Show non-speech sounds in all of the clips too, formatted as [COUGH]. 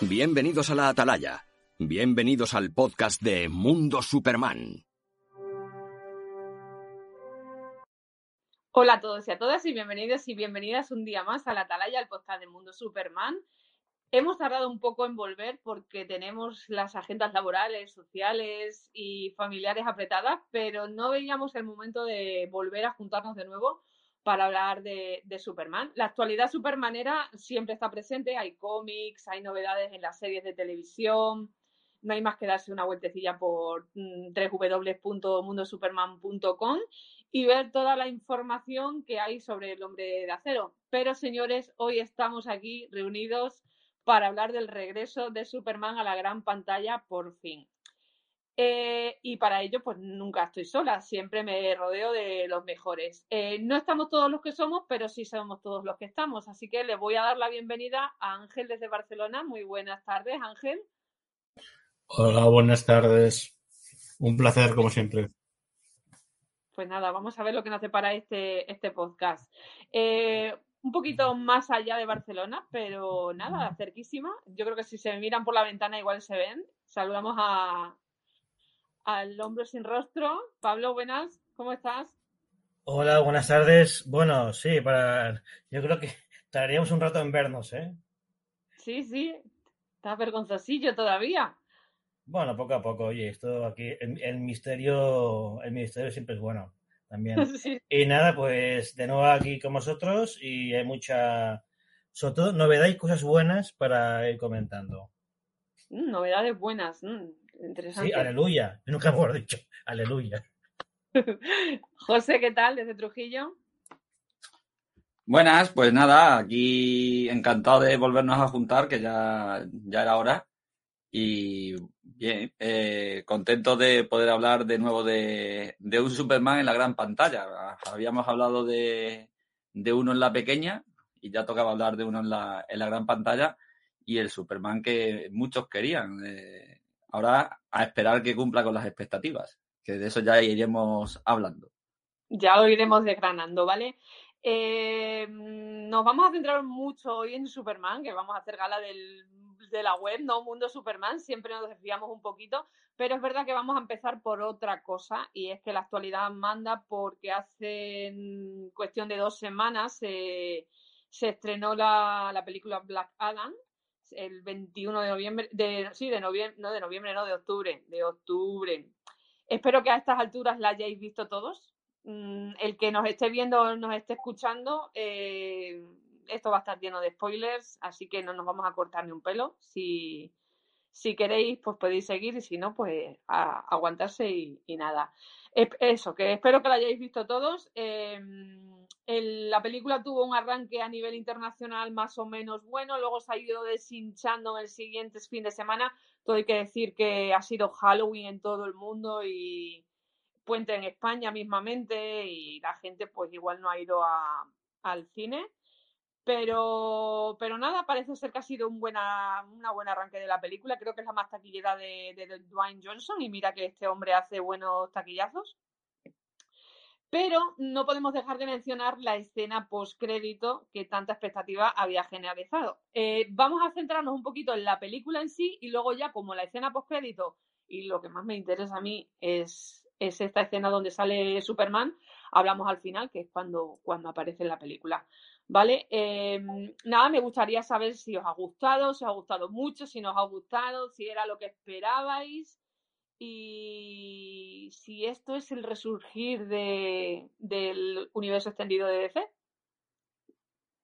Bienvenidos a la Atalaya. Bienvenidos al podcast de Mundo Superman. Hola a todos y a todas y bienvenidos y bienvenidas un día más a la Atalaya, al podcast de Mundo Superman. Hemos tardado un poco en volver porque tenemos las agendas laborales, sociales y familiares apretadas, pero no veíamos el momento de volver a juntarnos de nuevo para hablar de, Superman. La actualidad supermanera siempre está presente, hay cómics, hay novedades en las series de televisión, no hay más que darse una vueltecilla por mm, www.mundosuperman.com y ver toda la información que hay sobre el hombre de acero. Pero señores, hoy estamos aquí reunidos para hablar del regreso de Superman a la gran pantalla por fin. Eh, y para ello, pues nunca estoy sola, siempre me rodeo de los mejores. Eh, no estamos todos los que somos, pero sí somos todos los que estamos. Así que le voy a dar la bienvenida a Ángel desde Barcelona. Muy buenas tardes, Ángel. Hola, buenas tardes. Un placer, como siempre. Pues nada, vamos a ver lo que nos hace para este, este podcast. Eh, un poquito más allá de Barcelona, pero nada, cerquísima. Yo creo que si se miran por la ventana igual se ven. Saludamos a, al hombre sin rostro. Pablo, buenas, ¿cómo estás? Hola, buenas tardes. Bueno, sí, para yo creo que tardaríamos un rato en vernos, ¿eh? Sí, sí, está vergonzosillo todavía. Bueno, poco a poco, oye, esto aquí, el, el misterio, el misterio siempre es bueno también. [LAUGHS] Sí. Y nada, pues de nuevo aquí con vosotros y hay mucha, sobre todo, novedad y cosas buenas para ir comentando. Mm, novedades buenas, mm, interesante. Sí, aleluya, nunca hemos dicho, aleluya. [LAUGHS] José, ¿qué tal desde Trujillo? Buenas, pues nada, aquí encantado de volvernos a juntar, que ya, ya era hora. Y bien, eh, contento de poder hablar de nuevo de, de, un Superman en la gran pantalla. Habíamos hablado de, de, uno en la pequeña y ya tocaba hablar de uno en la, en la gran pantalla y el Superman que muchos querían. Eh, ahora a esperar que cumpla con las expectativas, que de eso ya iremos hablando. Ya lo iremos desgranando, ¿vale? Eh, nos vamos a centrar mucho hoy en Superman, que vamos a hacer gala del de la web, ¿no? Mundo Superman, siempre nos desviamos un poquito, pero es verdad que vamos a empezar por otra cosa y es que la actualidad manda porque hace cuestión de dos semanas eh, se estrenó la, la, película Black Adam el 21 de noviembre, de, sí, de noviembre, no de noviembre, no, de octubre, de octubre. Espero que a estas alturas la hayáis visto todos. Mm, el que nos esté viendo, nos esté escuchando, eh, esto va a estar lleno de spoilers, así que no nos vamos a cortar ni un pelo. Si, si queréis, pues podéis seguir y si no, pues a, aguantarse y, nada. Eso, que espero que lo hayáis visto todos. El, la película tuvo un arranque a nivel internacional más o menos bueno, luego se ha ido deshinchando en el siguiente fin de semana. Todo hay que decir que ha sido Halloween en todo el mundo y puente en España mismamente y la gente pues igual no ha ido a, al cine. Pero, pero nada, parece ser que ha sido un buena, una buena arranque de la película. Creo que es la más taquillera de, de, de Dwayne Johnson y mira que este hombre hace buenos taquillazos. Pero no podemos dejar de mencionar la escena post-crédito que tanta expectativa había generalizado. Eh, vamos a centrarnos un poquito en la película en sí y luego ya como la escena post-crédito y lo que más me interesa a mí es, es esta escena donde sale Superman, hablamos al final, que es cuando, cuando aparece en la película. ¿Vale? Eh, nada, me gustaría saber si os ha gustado, si os ha gustado mucho, si no os ha gustado, si era lo que esperabais y si esto es el resurgir de, del universo extendido de DC.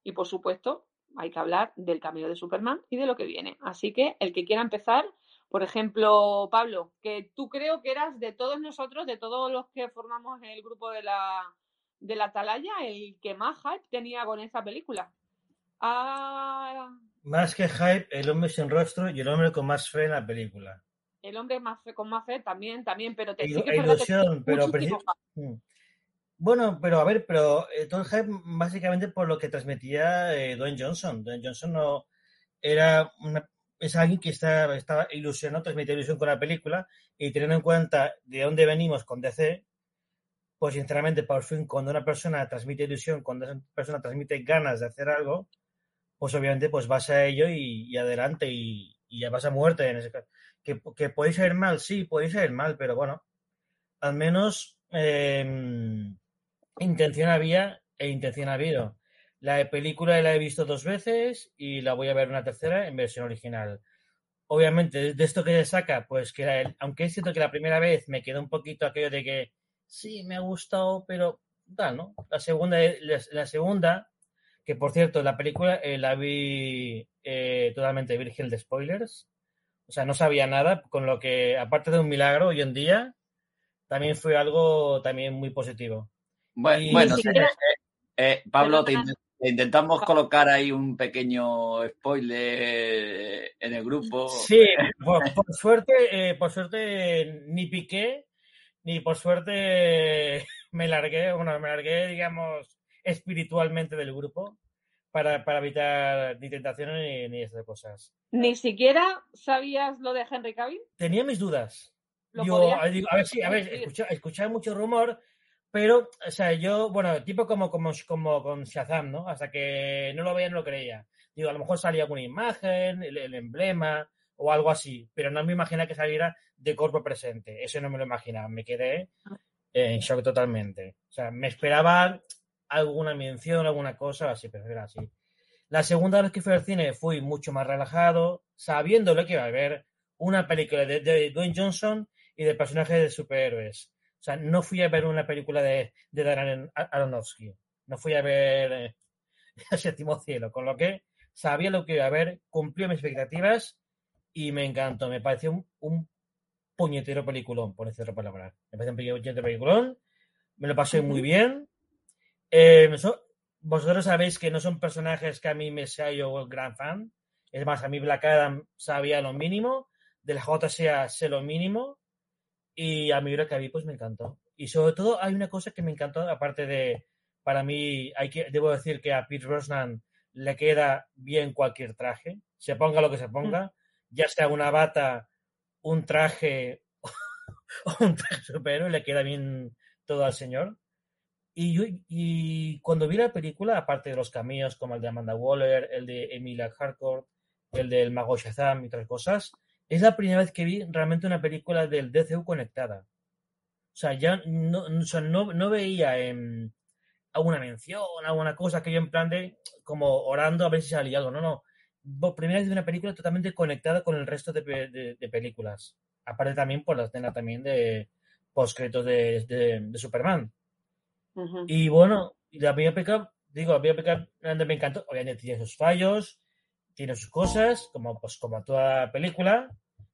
Y por supuesto, hay que hablar del cambio de Superman y de lo que viene. Así que el que quiera empezar, por ejemplo, Pablo, que tú creo que eras de todos nosotros, de todos los que formamos el grupo de la, de la Atalaya, el que más hype tenía con esa película. Ah, más que hype, el hombre sin rostro y el hombre con más fe en la película. El hombre más fe, con más fe también, también, pero te sí que ilusión, pero mm. bueno, pero a ver, pero eh, todo el hype básicamente por lo que transmitía eh, Dwayne Johnson. Dwayne Johnson no era una, es alguien que está, estaba ilusionado, transmitía ilusión con la película y teniendo en cuenta de dónde venimos con DC, pues sinceramente, por fin, cuando una persona transmite ilusión, cuando esa persona transmite ganas de hacer algo, pues obviamente pues vas a ello y, adelante y, ya vas a muerte en ese caso. Que, que podéis ir mal, sí, podéis ir mal, pero bueno, al menos eh, intención había e intención ha habido. La película la he visto dos veces y la voy a ver una tercera en versión original. Obviamente, de esto que se saca, pues que el, aunque es cierto que la primera vez me quedó un poquito aquello de que sí, me ha gustado, pero tal, ¿no? La segunda, la, la segunda que por cierto, la película eh, la vi eh, totalmente virgen de spoilers. O sea, no sabía nada, con lo que, aparte de un milagro hoy en día, también fue algo también muy positivo. Bueno, Y- bueno Sí, eh, eh, Pablo, te, int- te intentamos colocar ahí un pequeño spoiler en el grupo. Sí, por, por suerte, eh, por suerte ni piqué, ni por suerte [LAUGHS] me largué, bueno, me largué, digamos, espiritualmente del grupo para, para evitar ni tentaciones ni, ni esas cosas. Ni siquiera sabías lo de Henry Cavill. Tenía mis dudas. Podrías a, digo, a ver, sí, a ver, escuchaba mucho rumor, pero, o sea, yo, bueno, tipo como, como, como con Shazam, ¿no? Hasta que no lo veía, no lo creía. Digo, a lo mejor salía alguna imagen, el, el emblema o algo así, pero no me imaginaba que saliera de cuerpo presente. Eso no me lo imaginaba. Me quedé en shock totalmente. O sea, me esperaba alguna mención, alguna cosa así, pero era así. La segunda vez que fui al cine fui mucho más relajado, sabiendo lo que iba a ver, una película de, de Dwayne Johnson y de personajes de superhéroes. O sea, no fui a ver una película de, de Darren Aronofsky. No fui a ver eh, [LAUGHS] El séptimo cielo, con lo que sabía lo que iba a ver, cumplió mis expectativas y me encantó. Me pareció un, un puñetero peliculón, por decir otra palabra. Me pareció un puñetero peliculón. Me lo pasé muy bien. Eh, so- vosotros sabéis que no son personajes que a mí me sea yo gran fan. Es más, a mí Black Adam sabía lo mínimo. De la JSA sé lo mínimo. Y a mí lo que vi, pues me encantó. Y sobre todo hay una cosa que me encantó, aparte de, para mí, hay que, debo decir que a Pete Brosnan le queda bien cualquier traje, se ponga lo que se ponga, ya sea una bata, un traje [LAUGHS] un traje superhéroe, le queda bien todo al señor. Y, yo, y cuando vi la película, aparte de los cameos como el de Amanda Waller, el de Emilia Harcourt, el del Mago Shazam y otras cosas, es la primera vez que vi realmente una película del DCU conectada. O sea, ya no, no, veía em, alguna mención, alguna cosa que yo en plan de como orando a ver si salía algo. No, no. Por primera vez vi una película totalmente conectada con el resto de, de- de películas. Aparte también por la escena también de postcréditos de, de, de Superman. Ujú. Y bueno, la Peca, digo, la realmente me encantó. Obviamente tiene sus fallos, tiene sus cosas, como pues como toda película.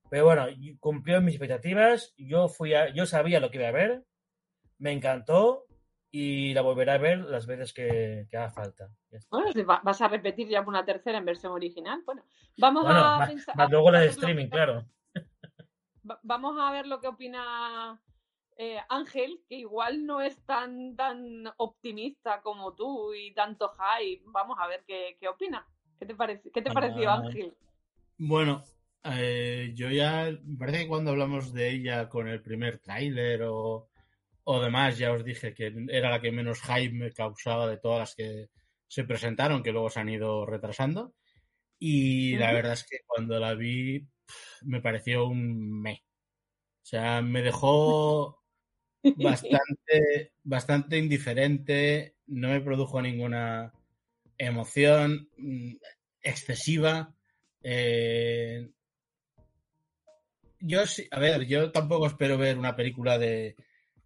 Pero bueno, cumplió mis expectativas. Yo fui a, yo sabía lo que iba a ver. Me encantó y la volveré a ver las veces que, que haga falta. Bueno, si va- vas a repetir ya una tercera en versión original. Bueno, vamos Bueno, a más, pensar. más luego la de streaming, claro. va- Vamos a ver lo que opina eh, Ángel, que igual no es tan, tan optimista como tú y tanto hype. Vamos a ver qué, qué opina. ¿Qué te, parece, ¿Qué te pareció, Ángel? Bueno, eh, yo ya, me parece que cuando hablamos de ella con el primer tráiler o, o demás, ya os dije que era la que menos hype me causaba de todas las que se presentaron, que luego se han ido retrasando. Y la verdad es que cuando la vi me pareció un me. O sea, me dejó [LAUGHS] bastante, bastante indiferente, no me produjo ninguna emoción mm, excesiva. Eh, yo sí, a ver, yo tampoco espero ver una película de,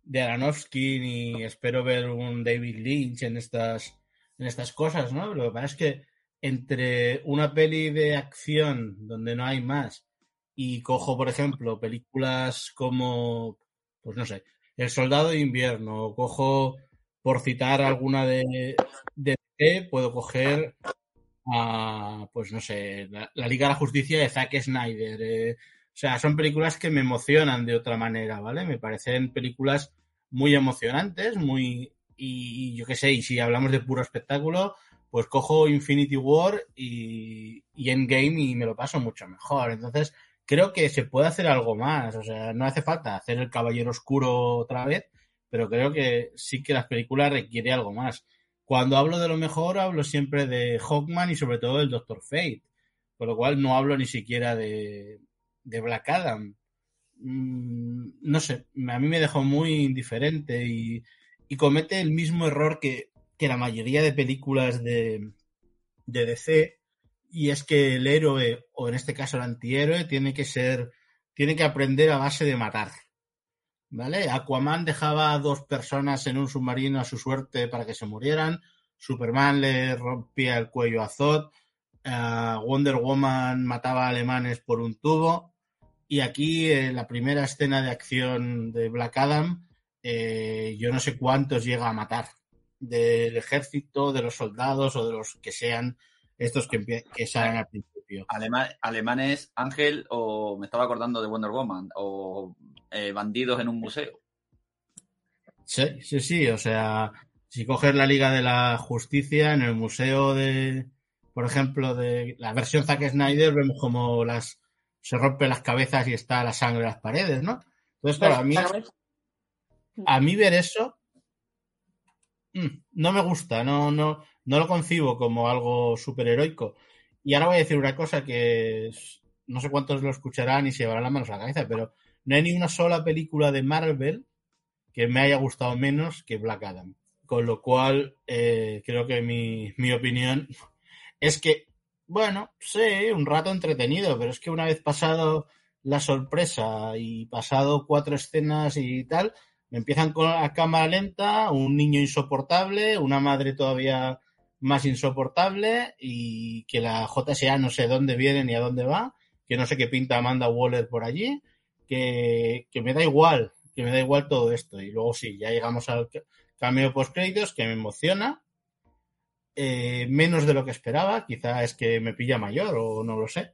de Aronofsky ni espero ver un David Lynch en estas, en estas cosas, ¿no? Lo que pasa es que entre una peli de acción donde no hay más y cojo, por ejemplo, películas como, pues no sé, El Soldado de Invierno, o cojo, por citar alguna de, de DC, puedo coger pues no sé, la, la Liga de la Justicia de Zack Snyder. eh, o sea, son películas que me emocionan de otra manera, ¿vale? Me parecen películas muy emocionantes, muy... Y, yo qué sé, y si hablamos de puro espectáculo, pues cojo Infinity War y, y Endgame y me lo paso mucho mejor. Entonces, creo que se puede hacer algo más. O sea, no hace falta hacer el Caballero Oscuro otra vez, pero creo que sí que las películas requiere algo más. Cuando hablo de lo mejor, hablo siempre de Hawkman y sobre todo del Doctor Fate. Con lo cual no hablo ni siquiera de, de Black Adam. Mm, no sé, a mí me dejó muy indiferente y, y comete el mismo error que, que la mayoría de películas de, de DC y es que el héroe, o en este caso el antihéroe, tiene que ser, tiene que aprender a base de matar. ¿Vale? Aquaman dejaba a dos personas en un submarino a su suerte para que se murieran. Superman le rompía el cuello a Zod. Uh, Wonder Woman mataba a alemanes por un tubo. Y aquí, en la primera escena de acción de Black Adam, eh, yo no sé cuántos llega a matar del ejército, de los soldados o de los que sean estos que, que salen al principio. Alemanes, Ángel, o me estaba acordando de Wonder Woman, o eh, bandidos en un museo. Sí, sí, sí, o sea, si coges la Liga de la Justicia en el museo de, por ejemplo, de la versión Zack Snyder, vemos como las se rompen las cabezas y está la sangre en las paredes, ¿no? Entonces, claro, a mí, a mí ver eso mm, no me gusta, no, no, no lo concibo como algo superheroico. Y ahora voy a decir una cosa que no sé cuántos lo escucharán y se llevarán las manos a la cabeza, pero no hay ni una sola película de Marvel que me haya gustado menos que Black Adam. Con lo cual, eh, creo que mi, mi opinión es que, bueno, sí, un rato entretenido, pero es que una vez pasado la sorpresa y pasado cuatro escenas y tal, me empiezan con la cámara lenta, un niño insoportable, una madre todavía más insoportable y que la JSA no sé dónde viene ni a dónde va, que no sé qué pinta Amanda Waller por allí, que, que me da igual, que me da igual todo esto. Y luego sí, ya llegamos al cameo post créditos que me emociona, eh, menos de lo que esperaba, quizá es que me pilla mayor o no lo sé,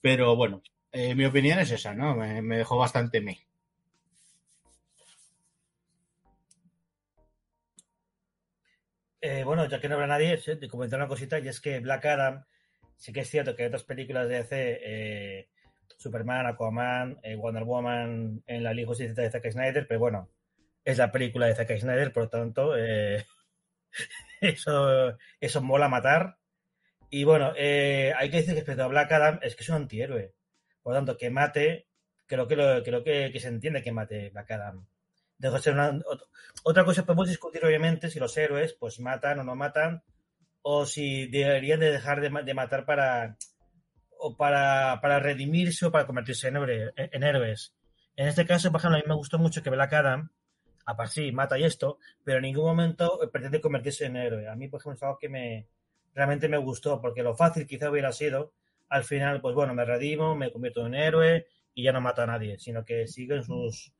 pero bueno, eh, mi opinión es esa, ¿no? Me, dejó bastante me. Eh, bueno, ya que no habrá nadie, te comentar una cosita, y es que Black Adam, sí que es cierto que hay otras películas de DC, eh, Superman, Aquaman, Wonder Woman en la Liga Justicia de Zack Snyder, pero bueno, es la película de Zack Snyder, por lo tanto, [LAUGHS] [LAUGHS] eso, eso mola matar. Y bueno, eh, hay que decir que respecto a Black Adam es que es un antihéroe. Por lo tanto, que mate, creo que, lo, creo que, que se entiende que mate Black Adam dejó de ser una, otra cosa podemos discutir obviamente si los héroes pues matan o no matan o si deberían de dejar de, matar para o para, para, redimirse o para convertirse en, en, héroes. En este caso, por ejemplo, a mí me gustó mucho que Black Adam, aparte sí, mata y esto, pero en ningún momento pretende convertirse en héroe. A mí, por ejemplo, es algo que me realmente me gustó, porque lo fácil quizá hubiera sido, al final, pues bueno, me redimo, me convierto en héroe y ya no mato a nadie, sino que sus,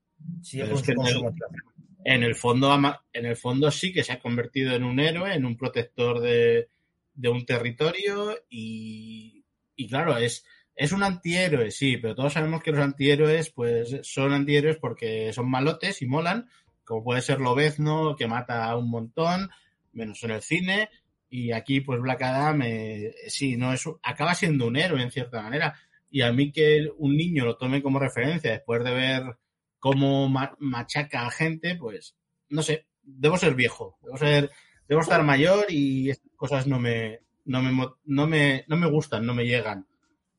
que en, el, en, el, fondo, en el fondo sí que se ha convertido en un héroe, en un protector de, de un territorio y, y, claro, es, es un antihéroe, sí, pero todos sabemos que los antihéroes pues son antihéroes porque son malotes y molan, como puede ser Lobezno, que mata a un montón, menos en el cine, y aquí pues Black Adam, eh, sí, no es, acaba siendo un héroe en cierta manera, y a mí que un niño lo tome como referencia después de ver cómo machaca a gente, pues no sé, debo ser viejo, debo ser, debo estar mayor y estas cosas no me, no me, no me, no me gustan, no me llegan.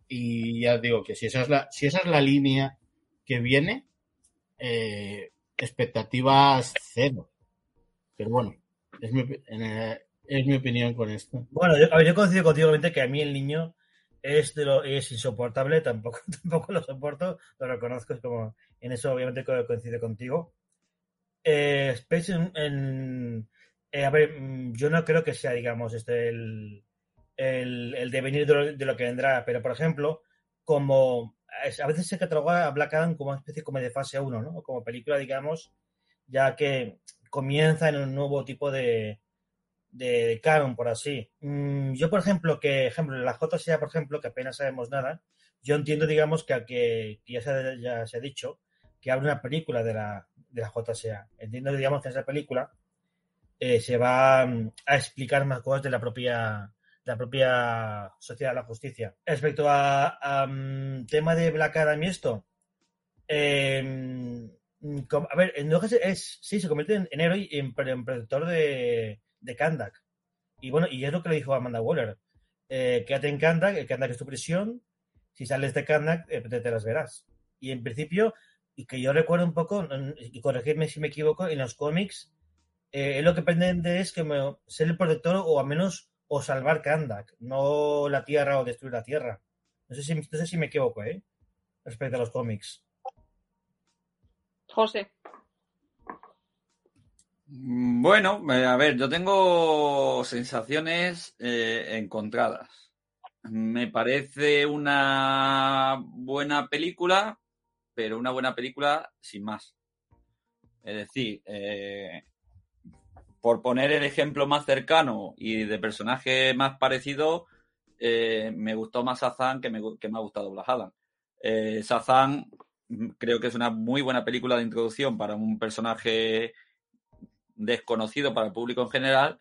Y ya digo que si esa es la, si esa es la línea que viene, eh, expectativas cero. Pero bueno, es mi, es mi opinión con esto. Bueno, yo, coincido contigo que a mí el niño es, de lo, es insoportable, tampoco, [LAUGHS] tampoco lo soporto, lo reconozco, es como, en eso obviamente coincide contigo. Eh, en, eh, a ver, mm, yo no creo que sea, digamos, este el, el, el devenir de lo, que vendrá, pero por ejemplo, como a veces se cataloga a Black Adam como una especie como de fase 1, ¿no? Como película, digamos, ya que comienza en un nuevo tipo de, de, canon, por así. Mm, yo, por ejemplo, que, ejemplo, la JSA, por ejemplo, que apenas sabemos nada, yo entiendo, digamos, que, que, que ya, se, ya se ha dicho que abre una película de la, de la JSA. Entiendo, digamos, que en esa película eh, se va mm, a explicar más cosas de la propia la propia sociedad de la justicia. Respecto a, um, tema de Black Adam y esto, eh, a ver, es, sí, se convierte en, en héroe y en, en protector de, de Kandak. Y bueno, y es lo que le dijo Amanda Waller. eh, quédate en Kandak, el Kandak es tu prisión, si sales de Kandak, eh, te, te las verás. Y en principio, y que yo recuerdo un poco, y corregirme si me equivoco, en los cómics, eh, lo que pretende es que me, ser el protector o al menos o salvar Kandak, no la Tierra o destruir la Tierra. No sé si, no sé si me equivoco, ¿eh? Respecto a los cómics. José. Bueno, eh, a ver, yo tengo sensaciones eh, encontradas. Me parece una buena película, pero una buena película sin más. Es decir, eh, por poner el ejemplo más cercano y de personaje más parecido, eh, me gustó más Sazan que me, que me ha gustado Black Adam. Eh, Sazan mm, creo que es una muy buena película de introducción para un personaje desconocido para el público en general.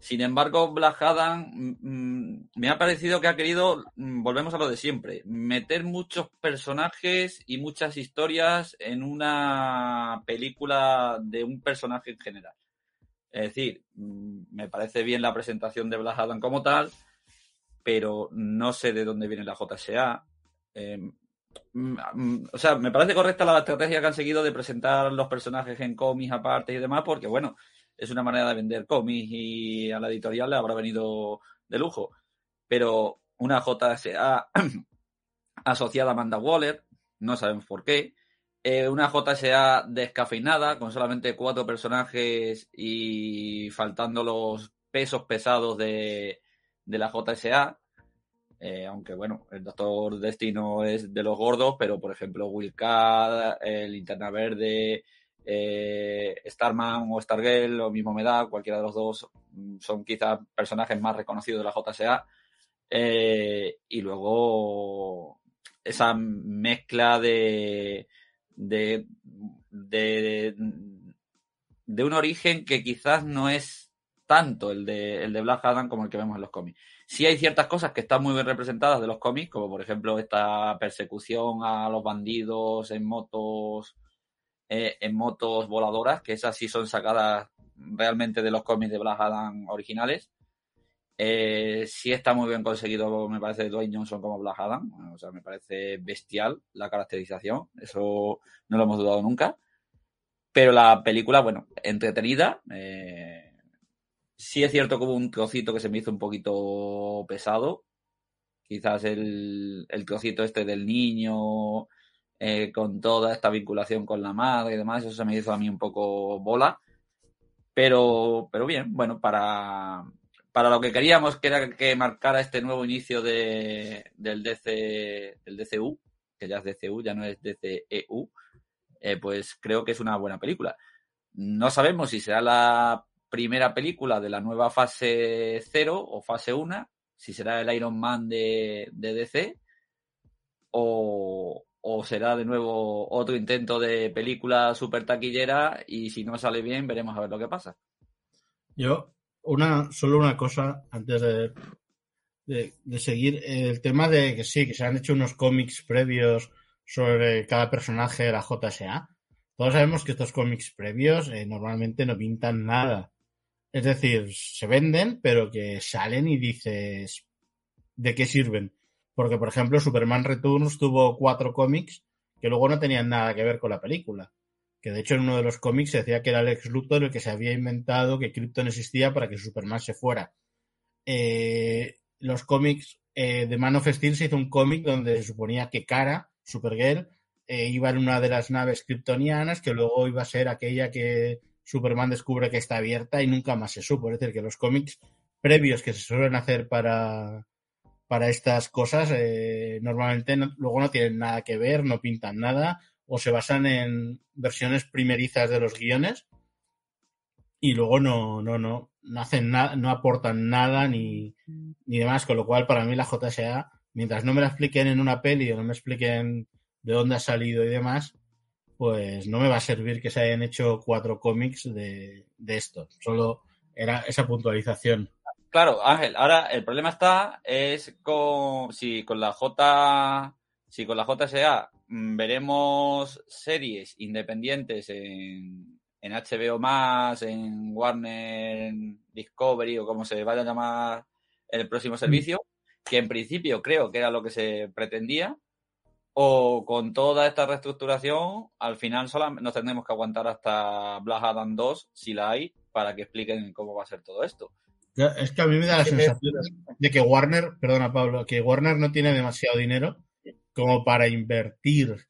Sin embargo, Black Adam mm, mm, me ha parecido que ha querido, volvemos a lo de siempre, meter muchos personajes y muchas historias en una película de un personaje en general. Es decir, me parece bien la presentación de Black Adam como tal, pero no sé de dónde viene la JSA. Eh, o sea, me parece correcta la estrategia que han seguido de presentar los personajes en cómics aparte y demás, porque bueno, es una manera de vender cómics y a la editorial le habrá venido de lujo. Pero una JSA [CLEARS THROAT] asociada a Amanda Waller, no sabemos por qué. Eh, una JSA descafeinada, con solamente cuatro personajes y faltando los pesos pesados de, de la JSA. Eh, aunque bueno, el Doctor Destino es de los gordos, pero por ejemplo, Wilcad, el Linterna Verde, eh, Starman o Stargirl, lo mismo me da, cualquiera de los dos mm, son quizás personajes más reconocidos de la JSA. Eh, y luego esa mezcla de, de, de, de, un origen que quizás no es tanto el de, el de Black Adam como el que vemos en los cómics. Sí hay ciertas cosas que están muy bien representadas de los cómics, como por ejemplo esta persecución a los bandidos en motos eh, en motos voladoras, que esas sí son sacadas realmente de los cómics de Black Adam originales. Eh, sí está muy bien conseguido, me parece, Dwayne Johnson como Black Adam. O sea, me parece bestial la caracterización. Eso no lo hemos dudado nunca. Pero la película, bueno, entretenida. Eh, sí es cierto que hubo un trocito que se me hizo un poquito pesado. Quizás el, el trocito este del niño eh, con toda esta vinculación con la madre y demás, eso se me hizo a mí un poco bola. Pero, pero bien, bueno, para, para lo que queríamos, que era que marcara este nuevo inicio de, del, DC, del DCU, que ya es DCU, ya no es DCEU, eh, pues creo que es una buena película. No sabemos si será la primera película de la nueva fase 0 o fase 1, si será el Iron Man de, DC, o, o será de nuevo otro intento de película super taquillera y si no sale bien veremos a ver lo que pasa. Yo, una, solo una cosa antes de, de, seguir, el tema de que sí, que se han hecho unos cómics previos sobre cada personaje de la JSA. Todos sabemos que estos cómics previos eh, normalmente no pintan nada. Es decir, se venden, pero que salen y dices, ¿de qué sirven? Porque, por ejemplo, Superman Returns tuvo cuatro cómics que luego no tenían nada que ver con la película. Que de hecho en uno de los cómics se decía que era Lex Luthor el que se había inventado que Krypton existía para que Superman se fuera. Eh, los cómics eh, de Man of Steel se hizo un cómic donde se suponía que Kara, Supergirl, eh, iba en una de las naves kryptonianas que luego iba a ser aquella que Superman descubre que está abierta y nunca más se supo. Es decir, que los cómics previos que se suelen hacer para, para estas cosas normalmente luego no tienen nada que ver, no pintan nada o se basan en versiones primerizas de los guiones y luego no, no, no, no hacen nada, no aportan nada ni, ni demás, con lo cual para mí la JSA, mientras no me la expliquen en una peli o no me expliquen de dónde ha salido y demás, pues no me va a servir que se hayan hecho cuatro cómics de, de esto. Solo era esa puntualización. Claro, Ángel, ahora el problema está es con si con la J si con la JSA mm, veremos series independientes en, en HBO más, en Warner Discovery o como se vaya a llamar el próximo servicio, que en principio creo que era lo que se pretendía, o con toda esta reestructuración, al final solamente nos tendremos que aguantar hasta Black Adam 2, si la hay, para que expliquen cómo va a ser todo esto. Es que a mí me da la sensación de que Warner, perdona Pablo, que Warner no tiene demasiado dinero como para invertir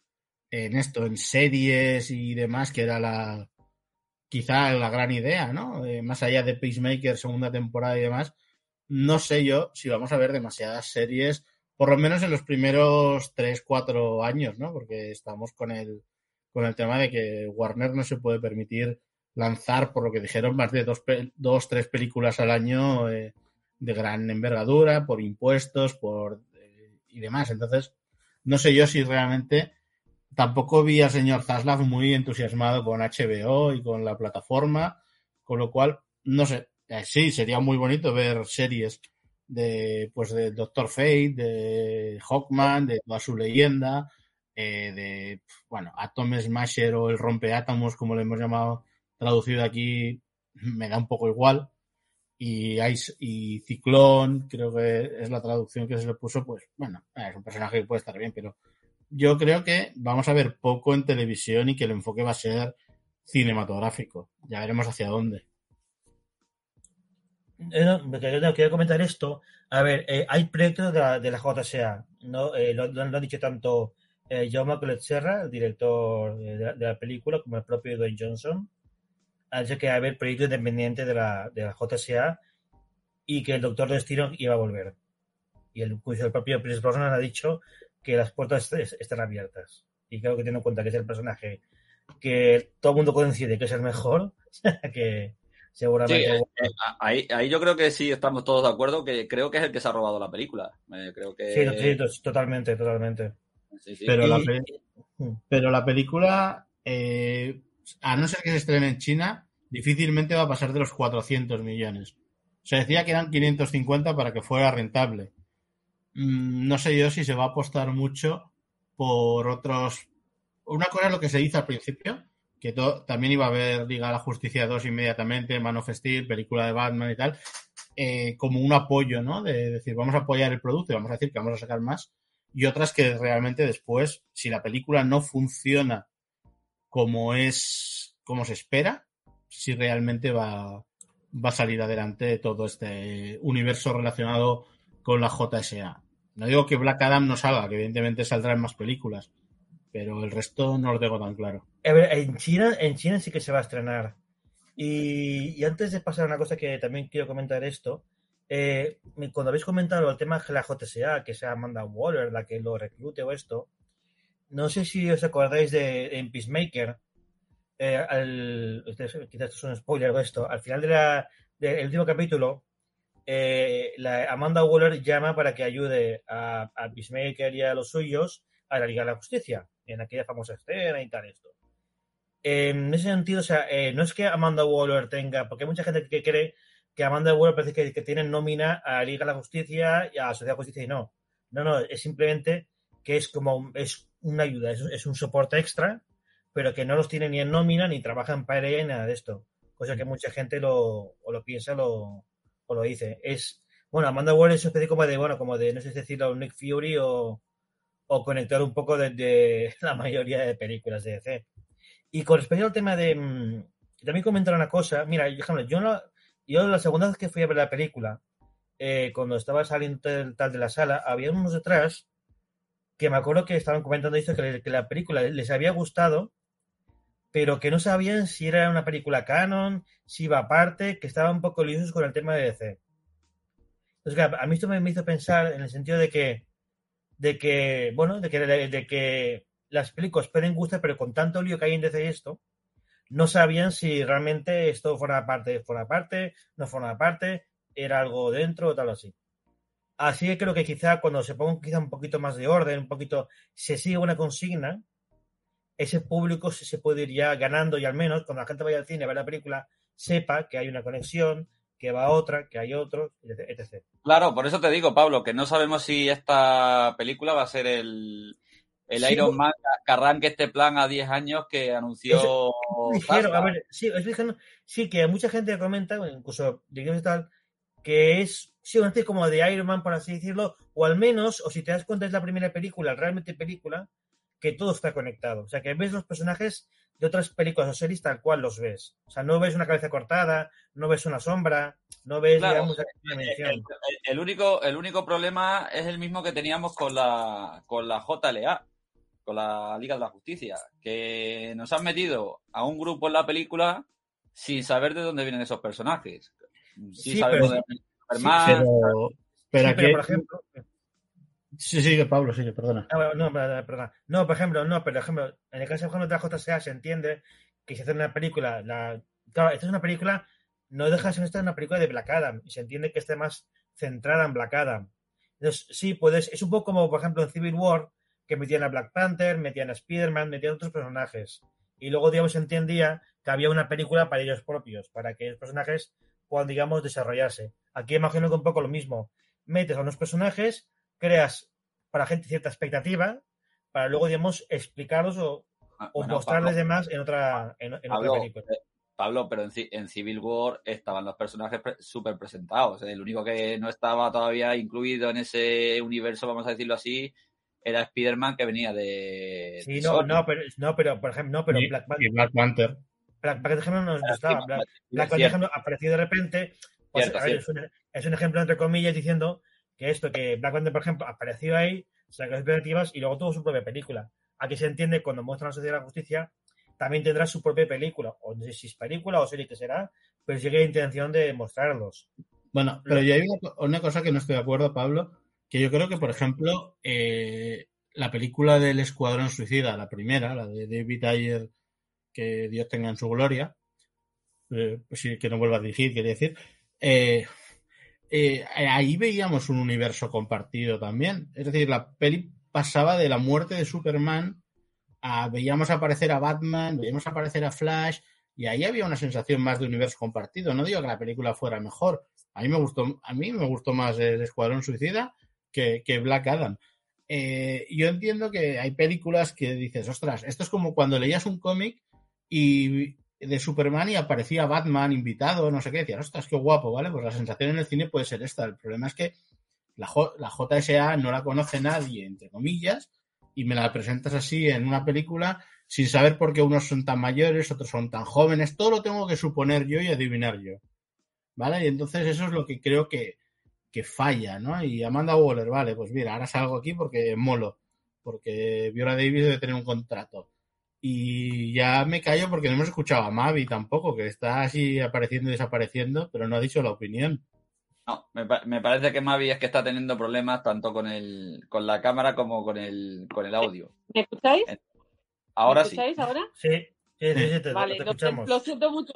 en esto, en series y demás, que era la quizá la gran idea, ¿no? Eh, más allá de Peacemaker, segunda temporada y demás, no sé yo si vamos a ver demasiadas series, por lo menos en los primeros tres, cuatro años, ¿no? Porque estamos con el, con el tema de que Warner no se puede permitir lanzar, por lo que dijeron, más de dos, dos tres películas al año eh, de gran envergadura, por impuestos, por eh, y demás. Entonces, no sé yo si realmente tampoco vi al señor Zaslav muy entusiasmado con HBO y con la plataforma, con lo cual, no sé, eh, sí, sería muy bonito ver series de pues de Doctor Fate, de Hawkman, de toda su leyenda, eh, de bueno, Atom Smasher o el rompeátomos, como le hemos llamado traducido aquí, me da un poco igual. Y, y Ciclón, creo que es la traducción que se le puso, pues bueno, es un personaje que puede estar bien, pero yo creo que vamos a ver poco en televisión y que el enfoque va a ser cinematográfico. Ya veremos hacia dónde. Eh, quiero comentar esto. A ver, eh, hay proyectos de la, de la JSA, ¿no? Eh, lo, lo, han dicho tanto eh, Jaume Serra, el director de la, de la, película, como el propio Dwayne Johnson. Ha dicho que va a haber proyectos independientes de la, de la JSA y que el Doctor Destino iba a volver. Y el, el propio Chris Brosnan ha dicho que las puertas están abiertas. Y creo que teniendo en cuenta que es el personaje que todo el mundo coincide que es el mejor, [LAUGHS] que, seguramente. Sí, eh, ahí, ahí, yo creo que sí estamos todos de acuerdo, que creo que es el que se ha robado la película. Eh, creo que... Sí, sí, totalmente, totalmente. Sí, sí. Pero, y... la pero, la película, eh, a no ser que se estrene en China, difícilmente va a pasar de los 400 millones. Se decía que eran 550 para que fuera rentable. Mm, no sé yo si se va a apostar mucho por otros. Una cosa es lo que se dice al principio, que también iba a haber Liga la Justicia 2 inmediatamente, Man of Steel, película de Batman y tal, eh, como un apoyo, ¿no? De decir, vamos a apoyar el producto y vamos a decir que vamos a sacar más. Y otras que realmente después, si la película no funciona como es, como se espera, si realmente va, va a salir adelante todo este universo relacionado con la JSA. No digo que Black Adam no salga, que evidentemente saldrá en más películas, pero el resto no lo tengo tan claro. En China, en China sí que se va a estrenar. Y, y antes de pasar a una cosa que también quiero comentar esto, eh, cuando habéis comentado el tema de la JSA, que sea Amanda Waller la que lo reclute o esto, no sé si os acordáis de Peacemaker, eh, al, quizás esto es un spoiler o esto, al final del de último capítulo, eh, Amanda Waller llama para que ayude a, a Peacemaker y a los suyos a la Liga de la Justicia, en aquella famosa escena y tal esto. En ese sentido, o sea, eh, no es que Amanda Waller tenga, porque hay mucha gente que cree que Amanda Waller parece que, tiene nómina a Liga de la Justicia y a la Sociedad de Justicia y no. No, no, es simplemente que es como es una ayuda, es, es un soporte extra, pero que no los tiene ni en nómina, ni trabaja en pareja, ni nada de esto. Cosa que mucha gente lo, o lo piensa, lo, o lo dice. Es, bueno, Amanda Waller es una especie como de, bueno, como de, no sé si decirlo, Nick Fury o, o conectar un poco desde de [LAUGHS] la mayoría de películas de DC. Y con respecto al tema de, mm, también comentar una cosa, mira, yo, no, yo la segunda vez que fui a ver la película, eh, cuando estaba saliendo tal de la sala, había unos detrás que me acuerdo que estaban comentando esto, que, la película les había gustado, pero que no sabían si era una película canon, si iba aparte, que estaban un poco liosos con el tema de DC. Entonces, a mí esto me, hizo pensar en el sentido de que, de que, bueno, de que, de, que las películas pueden gustar, pero con tanto lío que hay en DC esto, no sabían si realmente esto fuera parte, fuera parte, no fuera parte, era algo dentro o tal así. Así que creo que quizá cuando se ponga quizá un poquito más de orden, un poquito, se sigue una consigna, ese público se, se puede ir ya ganando y al menos cuando la gente vaya al cine a ver la película sepa que hay una conexión, que va a otra, que hay otro, etc. Claro, por eso te digo, Pablo, que no sabemos si esta película va a ser el, el sí, Iron Man que arranque este plan a 10 años que anunció. Ligero, a ver, sí, es sí, que mucha gente comenta, incluso digamos tal, que es sí, una especie como de Iron Man, por así decirlo, o al menos, o si te das cuenta es la primera película, realmente película, que todo está conectado. O sea, que ves los personajes de otras películas o series tal cual los ves. O sea, no ves una cabeza cortada, no ves una sombra, no ves, Claro, digamos, El, el- el único, el único problema es el mismo que teníamos con la, con la JLA, con la Liga de la Justicia, que nos han metido a un grupo en la película sin saber de dónde vienen esos personajes. Sí, pero- de Superman, Pero, pero Sí, aquí... por ejemplo, Sí, sigue, Pablo, sigue, perdona. Ah, bueno, no, perdón. No, por ejemplo, no, pero por ejemplo, en el caso por ejemplo, de la JSA se entiende que si hace una película, la... claro, esta es una película, no deja de ser esta una película de Black Adam, y se entiende que esté más centrada en Black Adam. Entonces, sí, puedes, es un poco como, por ejemplo, en Civil War, que metían a Black Panther, metían a Spider-Man, metían otros personajes. Y luego, digamos, se entendía que había una película para ellos propios, para que los personajes puedan, digamos, desarrollarse. Aquí imagino que un poco lo mismo. Metes a unos personajes, creas para la gente cierta expectativa, para luego, digamos, explicarlos o, Ah, o bueno, mostrarles Pablo, demás en otra, en, en Pablo, otra película. eh, Pablo, pero en, Ci- en Civil War estaban los personajes pre- súper presentados. El único que no estaba todavía incluido en ese universo, vamos a decirlo así, era Spider-Man que venía de. Sí, de no, Sony. no, pero, no, pero, por ejemplo, no, pero Y- Black, y Panther, Black Panther. Black, Black Panther, no, no Pero estaba. sí, Black, Panther, apareció de repente. Pues, Cierto, ver. Es, un, es un ejemplo, entre comillas, diciendo que esto, que Black Panther, por ejemplo, apareció ahí, sacó expectativas y luego tuvo su propia película. Aquí se entiende cuando muestra la Sociedad de la Justicia, también tendrá su propia película. O no sé si es película o serie que será, pero sí que hay intención de mostrarlos. Bueno, pero yo hay una, co- una cosa que no estoy de acuerdo, Pablo, que yo creo que, por ejemplo, eh, la película del Escuadrón Suicida, la primera, la de David Ayer, que Dios tenga en su gloria, eh, pues sí, que no vuelva a dirigir, quiere decir, eh, eh, ahí veíamos un universo compartido también. Es decir, la peli pasaba de la muerte de Superman a veíamos aparecer a Batman, veíamos aparecer a Flash, y ahí había una sensación más de universo compartido. No digo que la película fuera mejor. A mí me gustó, a mí me gustó más el Escuadrón Suicida que, Black Adam. Eh, yo entiendo que hay películas que dices, ostras, esto es como cuando leías un cómic y de Superman y aparecía Batman invitado, no sé qué, decías, ostras, qué guapo, ¿vale? Pues la sensación en el cine puede ser esta. El problema es que la, la JSA no la conoce nadie, entre comillas, y me la presentas así en una película sin saber por qué unos son tan mayores, otros son tan jóvenes, todo lo tengo que suponer yo y adivinar yo. ¿Vale? Y entonces eso es lo que creo que, que falla, ¿no? Y Amanda Waller, vale, pues mira, ahora salgo aquí porque molo, porque Viola Davis debe tener un contrato. Y ya me callo porque no hemos escuchado a Mavi tampoco, que está así apareciendo y desapareciendo, pero no ha dicho la opinión. No, me, pa- me parece que Mavi es que está teniendo problemas tanto con el, con la cámara como con el, con el audio. ¿Me escucháis? Ahora ¿Me sí. escucháis ahora? Sí, sí, sí, sí, te, Vale, te lo, escuchamos. lo siento mucho.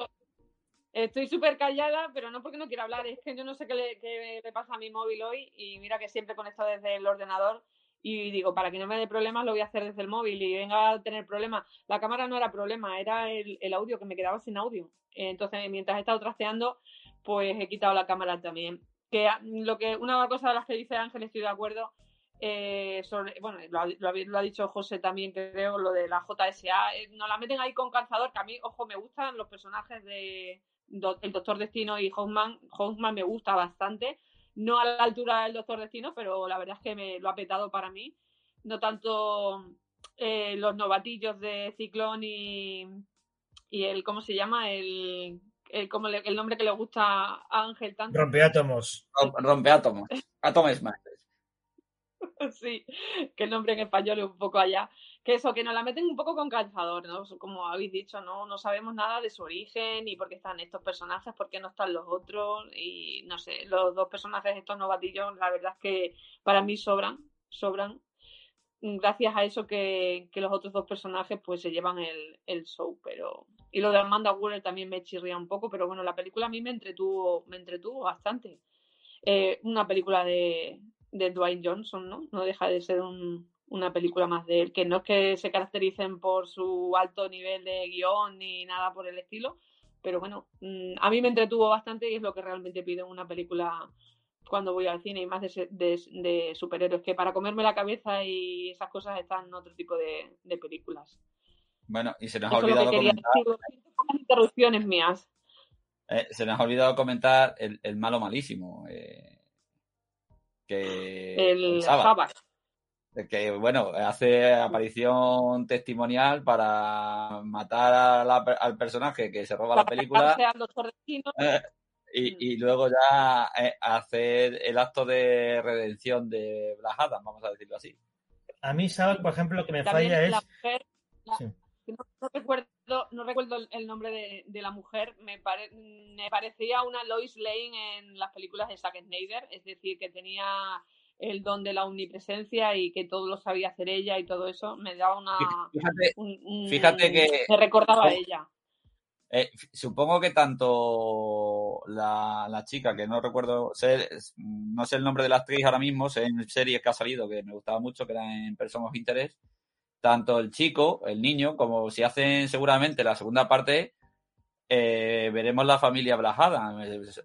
Estoy súper callada, pero no porque no quiera hablar, es que yo no sé qué le, qué le pasa a mi móvil hoy y mira que siempre conecto desde el ordenador y digo, para que no me dé problemas lo voy a hacer desde el móvil y venga a tener problemas. La cámara no era problema, era el, el audio, que me quedaba sin audio. Entonces, mientras he estado trasteando, pues he quitado la cámara también. Que a- lo que una cosa de las que dice Ángel estoy de acuerdo eh, bueno, lo lo lo ha dicho José también, creo, lo de la JSA, eh, nos la meten ahí con calzador, que a mí, ojo, me gustan los personajes de do- el Doctor Destino y Houseman, Houseman me gusta bastante, no a la altura del Doctor Destino, pero la verdad es que me lo ha petado para mí, no tanto eh, los novatillos de Ciclón y, y el, ¿cómo se llama? El, el, como le- el nombre que le gusta a Ángel tanto. Rompeátomos. Rom- Rompe átomos. Smash. [LAUGHS] Sí, que el nombre en español es un poco allá. Que eso, que nos la meten un poco con calzador, ¿no? Como habéis dicho, no, no sabemos nada de su origen y por qué están estos personajes, por qué no están los otros. Y no sé, los dos personajes, estos novatillos, la verdad es que para mí sobran, sobran. Gracias a eso que, que los otros dos personajes pues se llevan el, el show, pero. Y lo de Amanda Waller también me chirría un poco, pero bueno, la película a mí me entretuvo, me entretuvo bastante. Eh, una película de, de Dwayne Johnson, ¿no? No deja de ser un, una película más de él, que no es que se caractericen por su alto nivel de guion ni nada por el estilo, pero bueno, mm, a mí me entretuvo bastante y es lo que realmente pido en una película cuando voy al cine y más de, de- de superhéroes, que para comerme la cabeza y esas cosas están en otro tipo de, de películas. Bueno, y se nos ha Eso que olvidado quería comentar, decir. Las interrupciones mías. eh, se nos ha olvidado comentar el, el malo malísimo. eh, que El Sabbath, Sabbath. Que bueno, hace aparición testimonial para matar a la- al personaje que se roba la película eh, y, y luego ya eh, hacer el acto de redención de Black Adam, vamos a decirlo así. A mí, Sabbath, por ejemplo, lo que me También falla es. la mujer, la- Sí. que no, no recuerdo, no recuerdo el, el nombre de, de la mujer, me, pare- me parecía una Lois Lane en las películas de Zack Snyder, es decir, que tenía el don de la omnipresencia y que todo lo sabía hacer ella y todo eso, me daba una... Fíjate, un- un- fíjate que- Me recordaba a ella. eh, supongo que tanto la, la chica, que no recuerdo, sé- no sé el nombre de la actriz ahora mismo, sé en series que ha salido que me gustaba mucho, que era en Person of Interest, tanto el chico, el niño, como si hacen seguramente la segunda parte, eh, veremos la familia Blajada.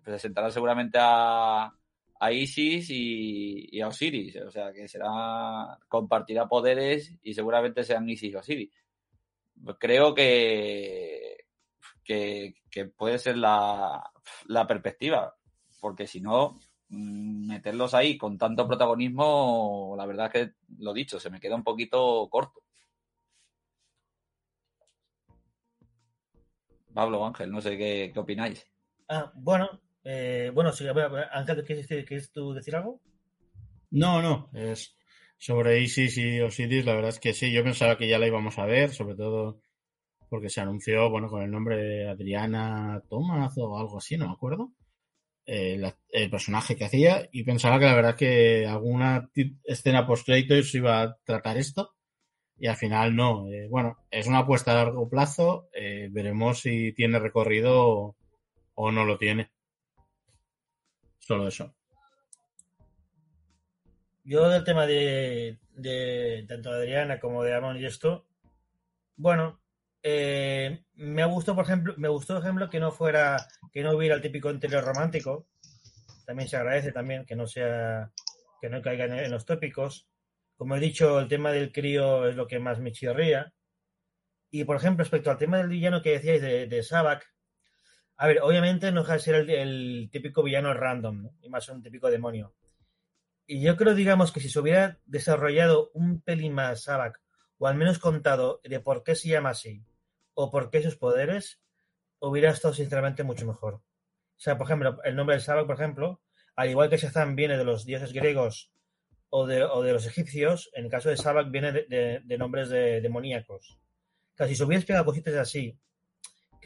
Presentarán seguramente a, a Isis y, a Osiris. O sea que será. compartirá poderes y seguramente sean Isis y Osiris. Creo que. que, que puede ser la, la perspectiva. Porque si no, mm, meterlos ahí con tanto protagonismo, la verdad es que lo dicho, se me queda un poquito corto. Pablo Ángel, no sé qué, qué opináis. Ah, bueno, eh, bueno, sí, a ver, Ángel, ¿quieres, ¿quieres tú decir algo? No, no, es sobre Isis y Osiris, la verdad es que sí, yo pensaba que ya la íbamos a ver, sobre todo porque se anunció, bueno, con el nombre de Adriana Thomas o algo así, no me acuerdo, eh, la- el personaje que hacía, y pensaba que la verdad que alguna escena post créditos iba a tratar esto, y al final no. Eh, bueno, es una apuesta a largo plazo, eh, veremos si tiene recorrido o, o no lo tiene. Solo eso. Yo del tema de, de tanto Adriana como de Aaron y esto, bueno, eh, me gustó, por ejemplo, me gustó, ejemplo, que no fuera, que no hubiera el típico interior romántico. También se agradece también que no sea, que no caiga en, en los tópicos. Como he dicho, el tema del crío es lo que más me chirría. Y por ejemplo, respecto al tema del villano que decíais de, de Sabak, a ver, obviamente no deja de ser el, típico villano random, y más un típico demonio. Y yo creo, digamos, que si se hubiera desarrollado un pelín más Sabak, o al menos contado de por qué se llama así, o por qué sus poderes, hubiera estado sinceramente mucho mejor. O sea, por ejemplo, el nombre de Sabak, por ejemplo, al igual que Shazam viene de los dioses griegos o de, o de los egipcios, en el caso de Sabak viene de, de- de nombres de demoníacos. Sea, si se hubiera explicado cositas así,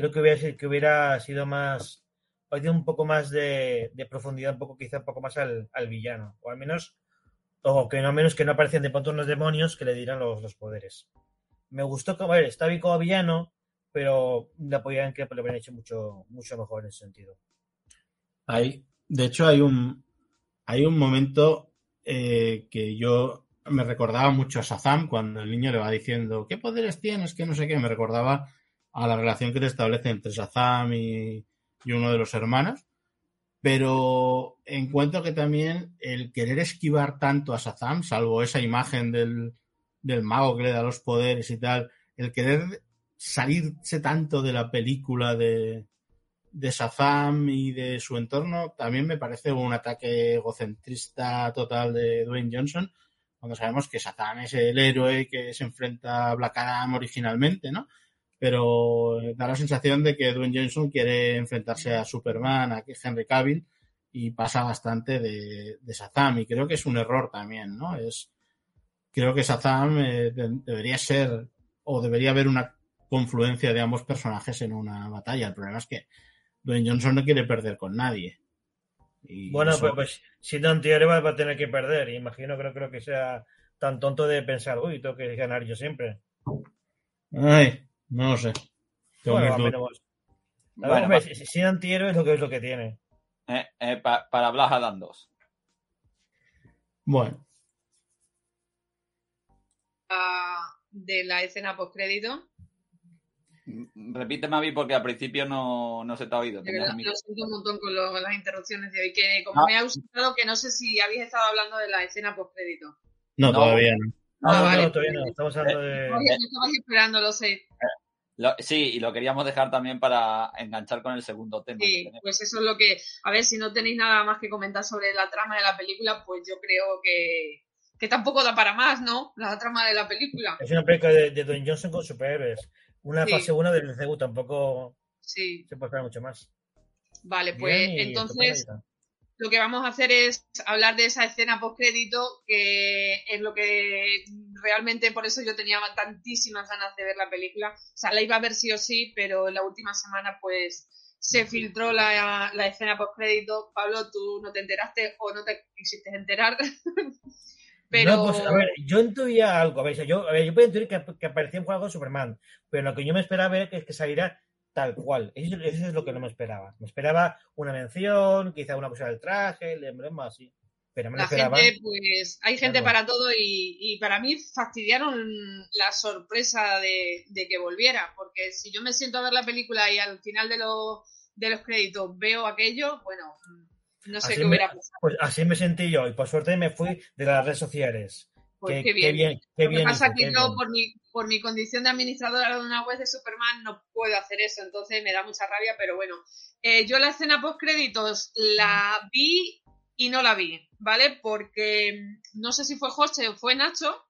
creo que hubiera, que hubiera sido más, hubiera un poco más de, de profundidad, un poco quizá un poco más al, al villano, o al menos, o que no menos que no aparecen de pronto unos demonios que le dirán los, los poderes. Me gustó, como, a ver, está bien como villano, pero le podían que lo habrían hecho mucho, mucho mejor en ese sentido. Hay, de hecho, hay un, hay un momento eh, que yo me recordaba mucho a Shazam cuando el niño le va diciendo ¿qué poderes tienes? que no sé qué. Me recordaba a la relación que se establece entre Shazam y, uno de los hermanos. Pero encuentro que también el querer esquivar tanto a Shazam, salvo esa imagen del, del mago que le da los poderes y tal, el querer salirse tanto de la película de, de Shazam y de su entorno también me parece un ataque egocentrista total de Dwayne Johnson, cuando sabemos que Shazam es el héroe que se enfrenta a Black Adam originalmente, ¿no? Pero da la sensación de que Dwayne Johnson quiere enfrentarse a Superman, a Henry Cavill, y pasa bastante de, de Shazam, y creo que es un error también, ¿no? Es, creo que Shazam eh, de- debería ser, o debería haber una confluencia de ambos personajes en una batalla. El problema es que Dwayne Johnson no quiere perder con nadie. Y Bueno, eso- pues, pues siendo antihéroe va va a tener que perder. Imagino que no creo que sea tan tonto de pensar, uy, tengo que ganar yo siempre. Ay, no lo sé. Tengo Bueno, mis dudas. ver, Bueno, hombre, pa- si, si siendo antihéroe es lo que es lo que tiene. eh, eh, pa- para Black Adam 2. Bueno, Ah, de la escena postcrédito. Mm, Repite, Mavi, porque al principio no, no se te ha oído. Verdad, lo siento un montón con, lo- con las interrupciones de hoy, que como Ah. me ha gustado que no sé si habéis estado hablando de la escena postcrédito. no, No. todavía no. No, Ah, no, vale. todavía no. Estamos hablando de. Oye, me estabas esperando, lo sé. Sí, y lo queríamos dejar también para enganchar con el segundo tema. Sí, pues eso es lo que. A ver, si no tenéis nada más que comentar sobre la trama de la película, pues yo creo que, que tampoco da para más, ¿no? La trama de la película. Es una película de, de Don Johnson con superhéroes. Una fase 1 del CU tampoco sí. se puede esperar mucho más. Vale, pues entonces lo que vamos a hacer es hablar de esa escena post-crédito, que es lo que realmente por eso yo tenía tantísimas ganas de ver la película. O sea, la iba a ver sí o sí, pero en la última semana pues se filtró la, la escena post-crédito. Pablo, tú no te enteraste o no te quisiste enterar. [LAUGHS] pero... No, pues a ver, yo intuía algo. A ver, yo, a ver, yo puedo intuir que, que aparecía un juego Superman, pero lo que yo me esperaba es que, que saliera tal cual. Eso, es lo que no me esperaba. Me esperaba una mención, quizá una cosa del traje, el emblema, así. Pero me la esperaba. gente, pues, hay gente para todo y, y, para mí fastidiaron la sorpresa de, de, que volviera, porque si yo me siento a ver la película y al final de, lo, de los créditos veo aquello, bueno, no sé así qué hubiera pasado. Pues así me sentí yo y por suerte me fui de las redes sociales. Pues qué, qué, bien. qué bien. Qué Lo que bien pasa es que yo, por mi, por mi condición de administradora de una web de Superman, no puedo hacer eso, entonces me da mucha rabia, pero bueno. Eh, yo la escena post créditos la vi y no la vi, ¿vale? Porque no sé si fue José o fue Nacho,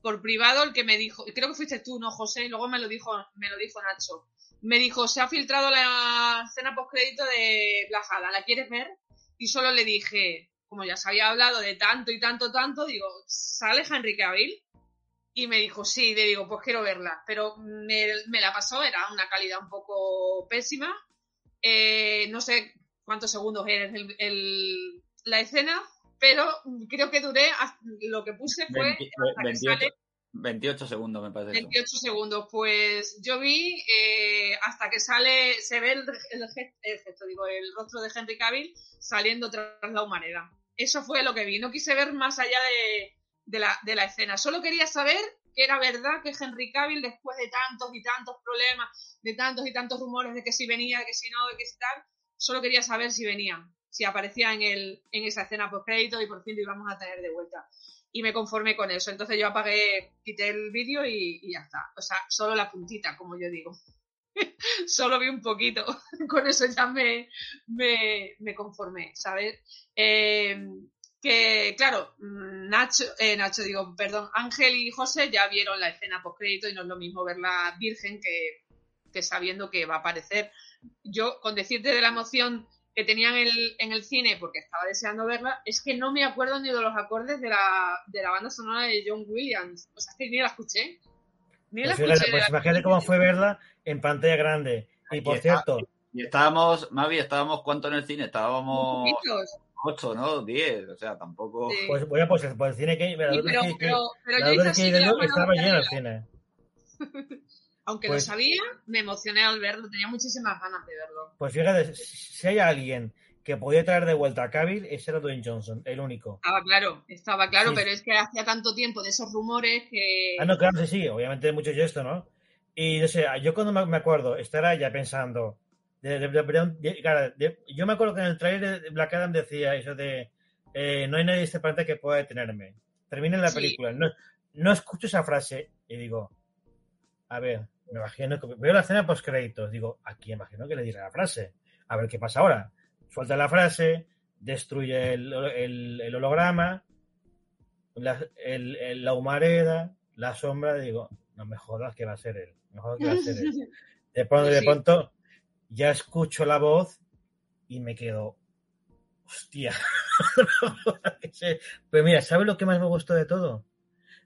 por privado, el que me dijo, creo que fuiste tú, no José, y luego me lo dijo, me lo dijo Nacho. Me dijo, se ha filtrado la escena post crédito de Black Adam, ¿la quieres ver? Y solo le dije, como ya se había hablado de tanto y tanto, tanto, digo, ¿sale Henry Cavill? Y me dijo, sí, le digo, pues quiero verla. Pero me, me la pasó, era una calidad un poco pésima. Eh, no sé cuántos segundos era el, el, la escena, pero creo que duré, lo que puse fue... 20, 28, sale, 28, segundos, me parece. 28 eso. segundos, pues yo vi eh, hasta que sale, se ve el, el, el, gesto, digo, el rostro de Henry Cavill saliendo tras la humanidad. Eso fue lo que vi. No quise ver más allá de, de, la, de la escena. Solo quería saber que era verdad que Henry Cavill, después de tantos y tantos problemas, de tantos y tantos rumores de que si venía, que si no, de que si tal, solo quería saber si venía, si aparecía en, el, en esa escena post crédito y por fin lo íbamos a tener de vuelta. Y me conformé con eso. Entonces yo apagué, quité el vídeo y, y ya está. O sea, solo la puntita, como yo digo. [LAUGHS] solo vi un poquito. [LAUGHS] con eso ya me, me, me conformé, ¿sabes? Eh, que, claro, Nacho, eh, Nacho, digo, perdón, Ángel y José ya vieron la escena post crédito y no es lo mismo verla virgen que, que sabiendo que va a aparecer. Yo, con decirte de la emoción que tenía en el, en el cine, porque estaba deseando verla, es que no me acuerdo ni de los acordes de la, de la banda sonora de John Williams. O sea, que ni la escuché. Ni la pues escuché. Pues imagínate cómo fue verla en pantalla grande. Y por está, cierto. Y estábamos, Mavi, estábamos cuánto en el cine? Estábamos. Poquitos. 8, ¿no? 10, o sea, tampoco. Sí. Pues bueno, pues por el cine que. Sí, pero, que, pero, pero la yo hice que estaba lleno el cine. [LAUGHS] Aunque Pues- lo sabía, me emocioné al verlo, tenía muchísimas ganas de verlo. Pues fíjate, si hay alguien que podía traer de vuelta a Cavill, ese era Dwayne Johnson, el único. Estaba claro, estaba claro, Sí. pero es que hacía tanto tiempo de esos rumores que... Ah, no, claro, sí, sí, obviamente mucho esto, ¿no? Y no sé, yo cuando me acuerdo, estar ya pensando. De, de- de- yo me acuerdo que en el trailer de Black Adam decía eso de eh, no hay nadie en este planeta que pueda detenerme. Termina la Sí. película. No, no escucho esa frase y digo, a ver, me imagino que veo la escena post créditos, digo, aquí imagino que le dirá la frase. A ver qué pasa ahora. Suelta la frase, destruye el, el- el holograma, la, el- la humareda, la sombra, digo, no me jodas que va a ser él. No jodas que va a ser él. [LAUGHS] De pronto, de pronto ya escucho la voz y me quedo, hostia. [LAUGHS] Pero mira, ¿sabes lo que más me gustó de todo?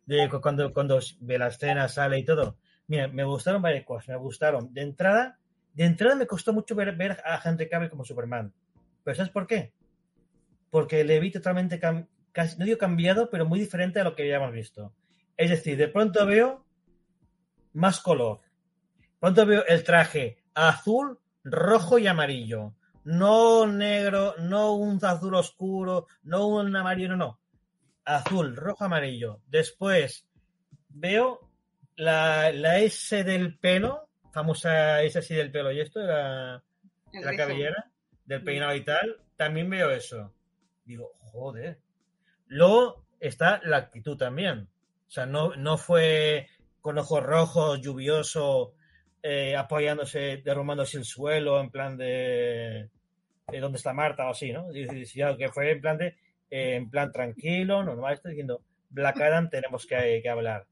De cu- cuando, cuando ve la escena, sale y todo. Mira, me gustaron varias cosas. Me gustaron. De entrada, de entrada me costó mucho ver, ver a Henry Cavill como Superman. ¿Pero sabes por qué? Porque le vi totalmente, casi, no digo cambiado, pero muy diferente a lo que habíamos visto. Es decir, de pronto veo más color. Pronto veo el traje azul, rojo y amarillo. No negro, no un azul oscuro, no un amarillo, no, no. Azul, rojo, amarillo. Después veo la, la S del pelo, famosa S así del pelo y esto, la, la cabellera, del peinado y tal, también veo eso. Digo, joder. Luego está la actitud también. O sea, no, no fue con ojos rojos, lluvioso, eh, apoyándose, derrumbándose el suelo, en plan de, de dónde está Marta o así, ¿no? que fue en plan de, eh, en plan tranquilo, normal, estoy diciendo, Black Adam tenemos que, que hablar.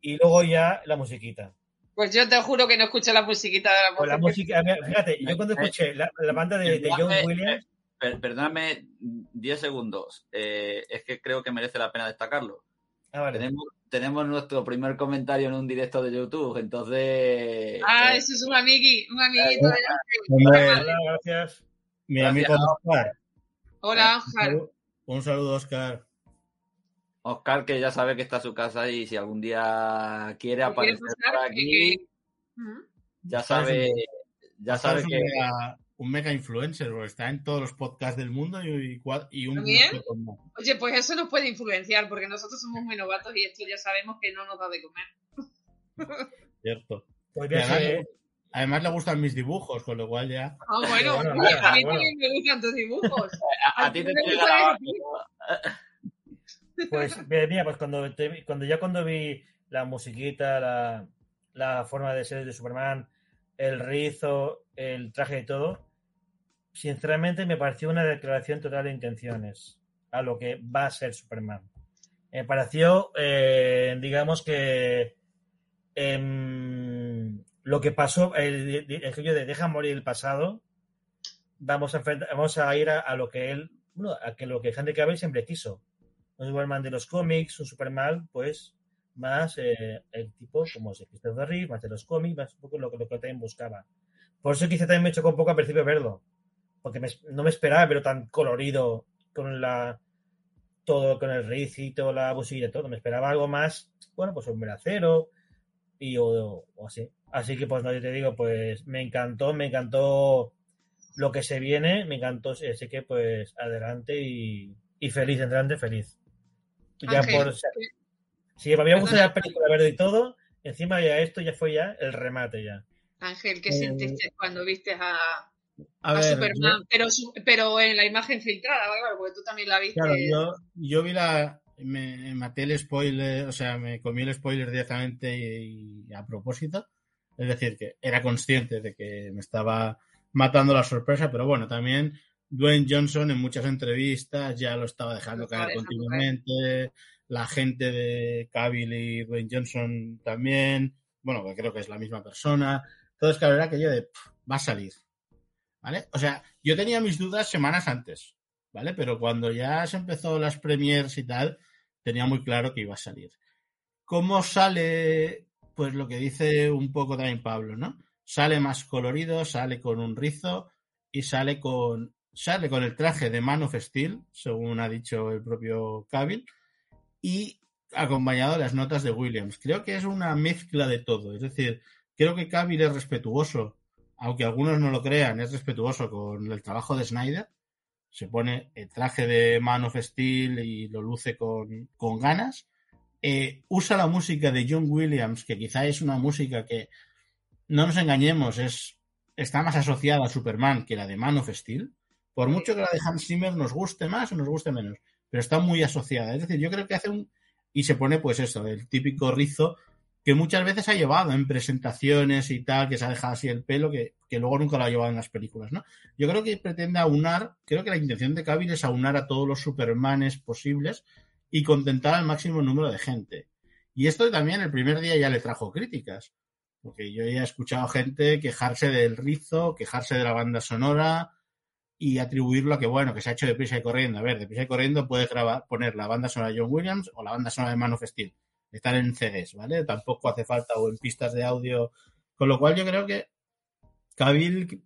Y luego ya la musiquita. Pues yo te juro que no escuché la musiquita de la, pues la música. Fíjate, yo cuando escuché la, banda de, de John Williams. perdóname 10 segundos. Eh, es que creo que merece la pena destacarlo. Ah, tenemos, tenemos, nuestro primer comentario en un directo de YouTube, entonces. Ah, eso es un amigui, un amiguito de Hola, gracias. Mi amigo Oscar. Hola, Oscar. Un saludo, Oscar. Oscar, que ya sabe que está en su casa y si algún día quiere aparecer por aquí, ya sabe, ya sabe que... Un mega, influencer, está en todos los podcasts del mundo y, y un... Oye, pues eso nos puede influenciar, porque nosotros somos muy novatos y esto ya sabemos que no nos da de comer. Cierto. Pues además, además, le gustan mis dibujos, con lo cual ya... Ah, bueno, [LAUGHS] a mí también me gustan tus dibujos. a, ti te llega pues, [LAUGHS] mira, pues cuando, cuando ya cuando vi la musiquita, la, la forma de ser de Superman, el rizo, el traje y todo, sinceramente me pareció una declaración total de intenciones a lo que va a ser Superman. Me pareció, eh, digamos que eh, lo que pasó, el, el, de deja morir el pasado, vamos a, vamos a ir a, lo que él, bueno, a que lo que Henry Cavill siempre quiso, un Superman de los cómics, un Superman, pues, más eh, el tipo como se de Reeve, más de los cómics, más un poco lo, lo que también buscaba. Por eso quizá también me chocó un poco al principio verlo, porque no me esperaba verlo tan colorido con la todo con el ricito, la y todo. Me esperaba algo más, bueno, pues un acero y o, así. Así que pues no, yo te digo, pues me encantó, me encantó lo que se viene, me encantó, así que pues adelante y feliz, adelante, feliz. Ya por. Sí, me había gustado la película verde y todo. Encima ya esto ya fue ya el remate ya. Ángel, ¿qué sentiste cuando viste a, a, Superman? Pero, pero en la imagen filtrada, claro, porque tú también la viste. Claro, yo, yo vi la. Me maté el spoiler, o sea, me comí el spoiler directamente y, a propósito. Es decir, que era consciente de que me estaba matando la sorpresa, pero bueno, también Dwayne Johnson en muchas entrevistas ya lo estaba dejando caer continuamente. La gente de Cavill y Dwayne Johnson también. Bueno, creo que es la misma persona. Entonces, claro, era aquello de va a salir. ¿Vale? O sea, yo tenía mis dudas semanas antes, ¿vale? Pero cuando ya se empezó las premiers y tal, tenía muy claro que iba a salir. ¿Cómo sale? Pues lo que dice un poco también Pablo, ¿no? Sale más colorido, sale con un rizo y sale con sale con el traje de Man of Steel, según ha dicho el propio Cavill, y acompañado de las notas de Williams. Creo que es una mezcla de todo. Es decir, creo que Cavill es respetuoso, aunque algunos no lo crean, es respetuoso con el trabajo de Snyder. Se pone el traje de Man of Steel y lo luce con, con ganas. Eh, usa la música de John Williams, que quizá es una música que, no nos engañemos, es, está más asociada a Superman que la de Man of Steel. Por mucho que la de Hans Zimmer nos guste más o nos guste menos, pero está muy asociada. Es decir, yo creo que hace un. Y se pone, pues eso, el típico rizo que muchas veces ha llevado en presentaciones y tal, que se ha dejado así el pelo, que, luego nunca lo ha llevado en las películas, ¿no? Yo creo que pretende aunar, creo que la intención de Cavill es aunar a todos los Supermanes posibles y contentar al máximo número de gente. Y esto también el primer día ya le trajo críticas, porque yo ya he escuchado gente quejarse del rizo, quejarse de la banda sonora, y atribuirlo a que, bueno, que se ha hecho deprisa y corriendo. A ver, deprisa y corriendo puedes grabar, poner la banda sonora de John Williams o la banda sonora de Man of Steel. Están en CDs, ¿vale? Tampoco hace falta o en pistas de audio. Con lo cual yo creo que Cavill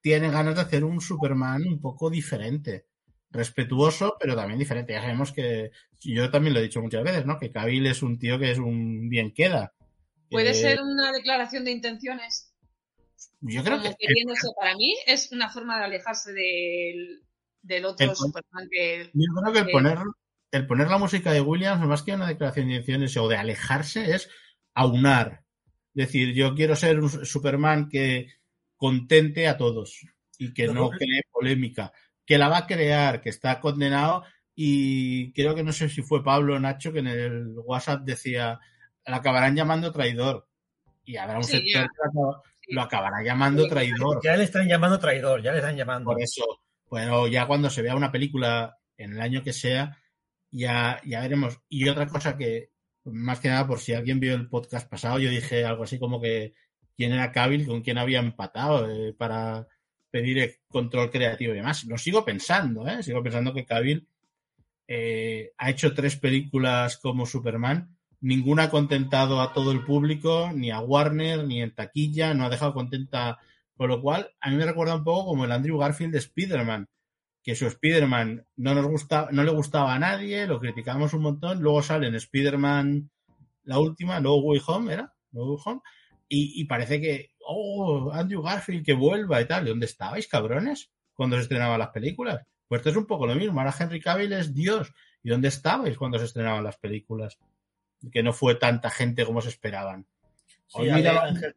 tiene ganas de hacer un Superman un poco diferente. Respetuoso, pero también diferente. Ya sabemos que, yo también lo he dicho muchas veces, ¿no? Que Cavill es un tío que es un bien queda. Puede ser una declaración de intenciones yo creo que. para mí es una forma de alejarse del, del otro Superman que. Yo creo que el, poner, el poner la música de Williams, más que una declaración de intenciones o de alejarse, es aunar. Es decir, yo quiero ser un Superman que contente a todos y que no cree polémica. Que la va a crear, que está condenado. Y creo que no sé si fue Pablo o Nacho que en el WhatsApp decía, la acabarán llamando traidor y habrá un sector que lo acabará llamando traidor. Ya le están llamando traidor, ya le están llamando. Por eso, bueno, ya cuando se vea una película en el año que sea, ya, ya veremos. Y otra cosa que, más que nada, por si alguien vio el podcast pasado, yo dije algo así como que quién era Cavill, con quién había empatado eh, para pedir control creativo y demás. Lo sigo pensando, ¿eh? Sigo pensando que Cavill eh, ha hecho tres películas como Superman. Ninguna ha contentado a todo el público, ni a Warner, ni en taquilla, no ha dejado contenta. Con lo cual, a mí me recuerda un poco como el Andrew Garfield de Spider-Man, que su Spider-Man no nos gusta, no le gustaba a nadie, lo criticamos un montón, luego sale en Spider-Man la última, No Way Home, ¿era? No Way Home, y, parece que, oh, Andrew Garfield que vuelva y tal. ¿Dónde estabais, cabrones? Cuando se estrenaban las películas. Pues esto es un poco lo mismo. Ahora Henry Cavill es Dios. ¿Y dónde estabais cuando se estrenaban las películas? Que no fue tanta gente como se esperaban. Sí, Ángel,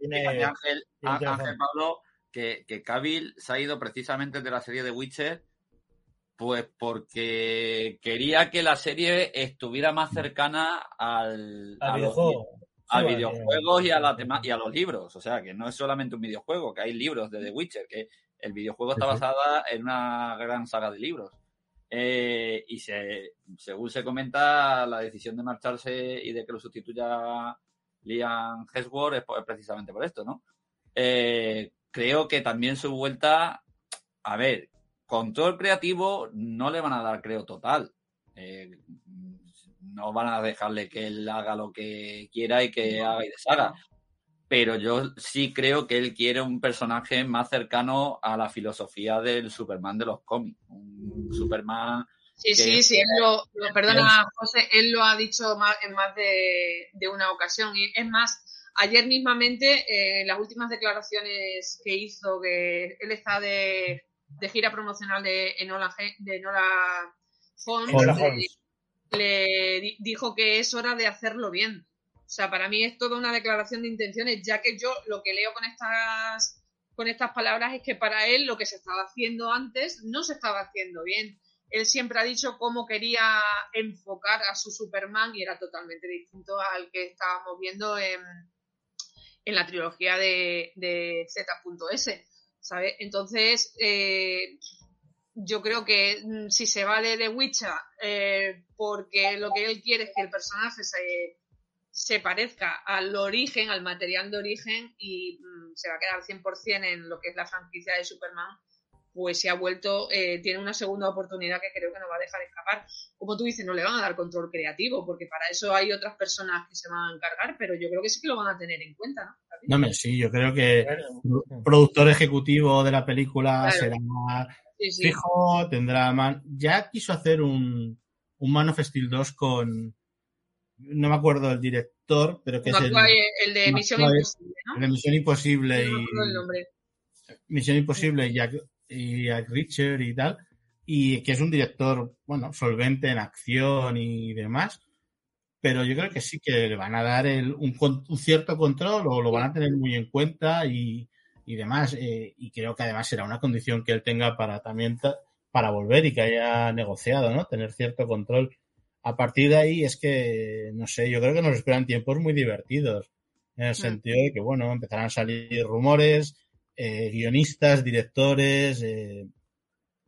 Pablo, que, que Cavill se ha ido precisamente de la serie de Witcher pues porque quería que la serie estuviera más cercana al, al videojuego. a videojuegos y a, la y a los libros. O sea, que no es solamente un videojuego, que hay libros de The Witcher, que el videojuego está basado en una gran saga de libros. Eh, y se, según se comenta, la decisión de marcharse y de que lo sustituya Liam Hemsworth es, precisamente por esto, ¿no? Eh, creo que también su vuelta, a ver, control creativo no le van a dar, creo, total. Eh, no van a dejarle que él haga lo que quiera y que haga y deshaga. Pero yo sí creo que él quiere un personaje más cercano a la filosofía del Superman de los cómics. Un Superman. Sí, sí, sí, él lo, perdona, José, él lo ha dicho más, en más de, una ocasión. Y es más, ayer mismamente, eh, las últimas declaraciones que hizo, que él está de, de gira promocional de Enola, de Enola Holmes, Le, dijo que es hora de hacerlo bien. O sea, para mí es toda una declaración de intenciones, ya que yo lo que leo con estas, con estas palabras es que para él lo que se estaba haciendo antes no se estaba haciendo bien. Él siempre ha dicho cómo quería enfocar a su Superman y era totalmente distinto al que estábamos viendo en, en la trilogía de, Z.S. ¿sabes? Entonces, eh, yo creo que mm, si se va de Witcher, eh, porque lo que él quiere es que el personaje se, se parezca al origen, al material de origen, y mm, se va a quedar 100% en lo que es la franquicia de Superman, pues se ha vuelto, eh, tiene una segunda oportunidad que creo que no va a dejar escapar. Como tú dices, no le van a dar control creativo, porque para eso hay otras personas que se van a encargar, pero yo creo que sí que lo van a tener en cuenta, ¿no? No, me, sí, yo creo que el productor ejecutivo de la película será fijo, tendrá man... Ya quiso hacer un, un Man of Steel 2 con no me acuerdo del director, pero que es el, el de Misión Imposible, ¿no? El de Misión Imposible y Misión Imposible y Jack, y Jack Richard y tal, y que es un director, bueno, solvente en acción y demás pero yo creo que sí que le van a dar el, un, un, cierto control o lo van a tener muy en cuenta y, y demás. Eh, y creo que además será una condición que él tenga para también para volver y que haya negociado, ¿no? Tener cierto control. A partir de ahí es que, no sé, yo creo que nos esperan tiempos muy divertidos. En el mm. sentido de que, bueno, empezarán a salir rumores, eh, guionistas, directores, eh,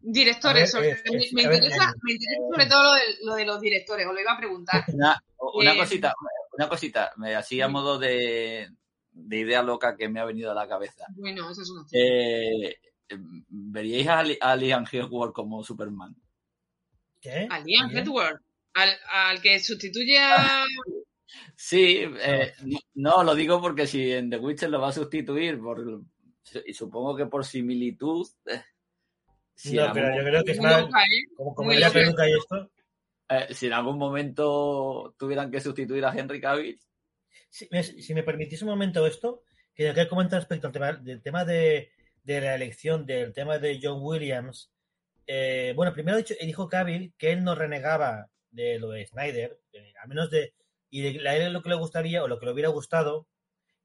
Directores, me, interesa, me, interesa, sobre todo lo de, lo de, los directores, os lo iba a preguntar. Una, una eh, cosita, una cosita, así a modo de, de, idea loca que me ha venido a la cabeza. Bueno, eso es una eh, ¿Veríais a, a Liam Hemsworth como Superman? ¿Qué? ¿A Liam Hemsworth? ¿Al, ¿Al, que sustituye a...? [LAUGHS] Sí, eh, no, lo digo porque si en The Witcher lo va a sustituir, por, y supongo que por similitud... Eh, no, pero yo creo que es más. Como, como la peluca y esto. Eh, si en algún momento tuvieran que sustituir a Henry Cavill. Si, si me permitís un momento esto, que que comentar respecto al tema, del tema de, de, la elección, del tema de John Williams. Eh, bueno, primero dicho, dijo Cavill que él no renegaba de lo de Snyder, eh, menos de. Y de, él lo que le gustaría o lo que le hubiera gustado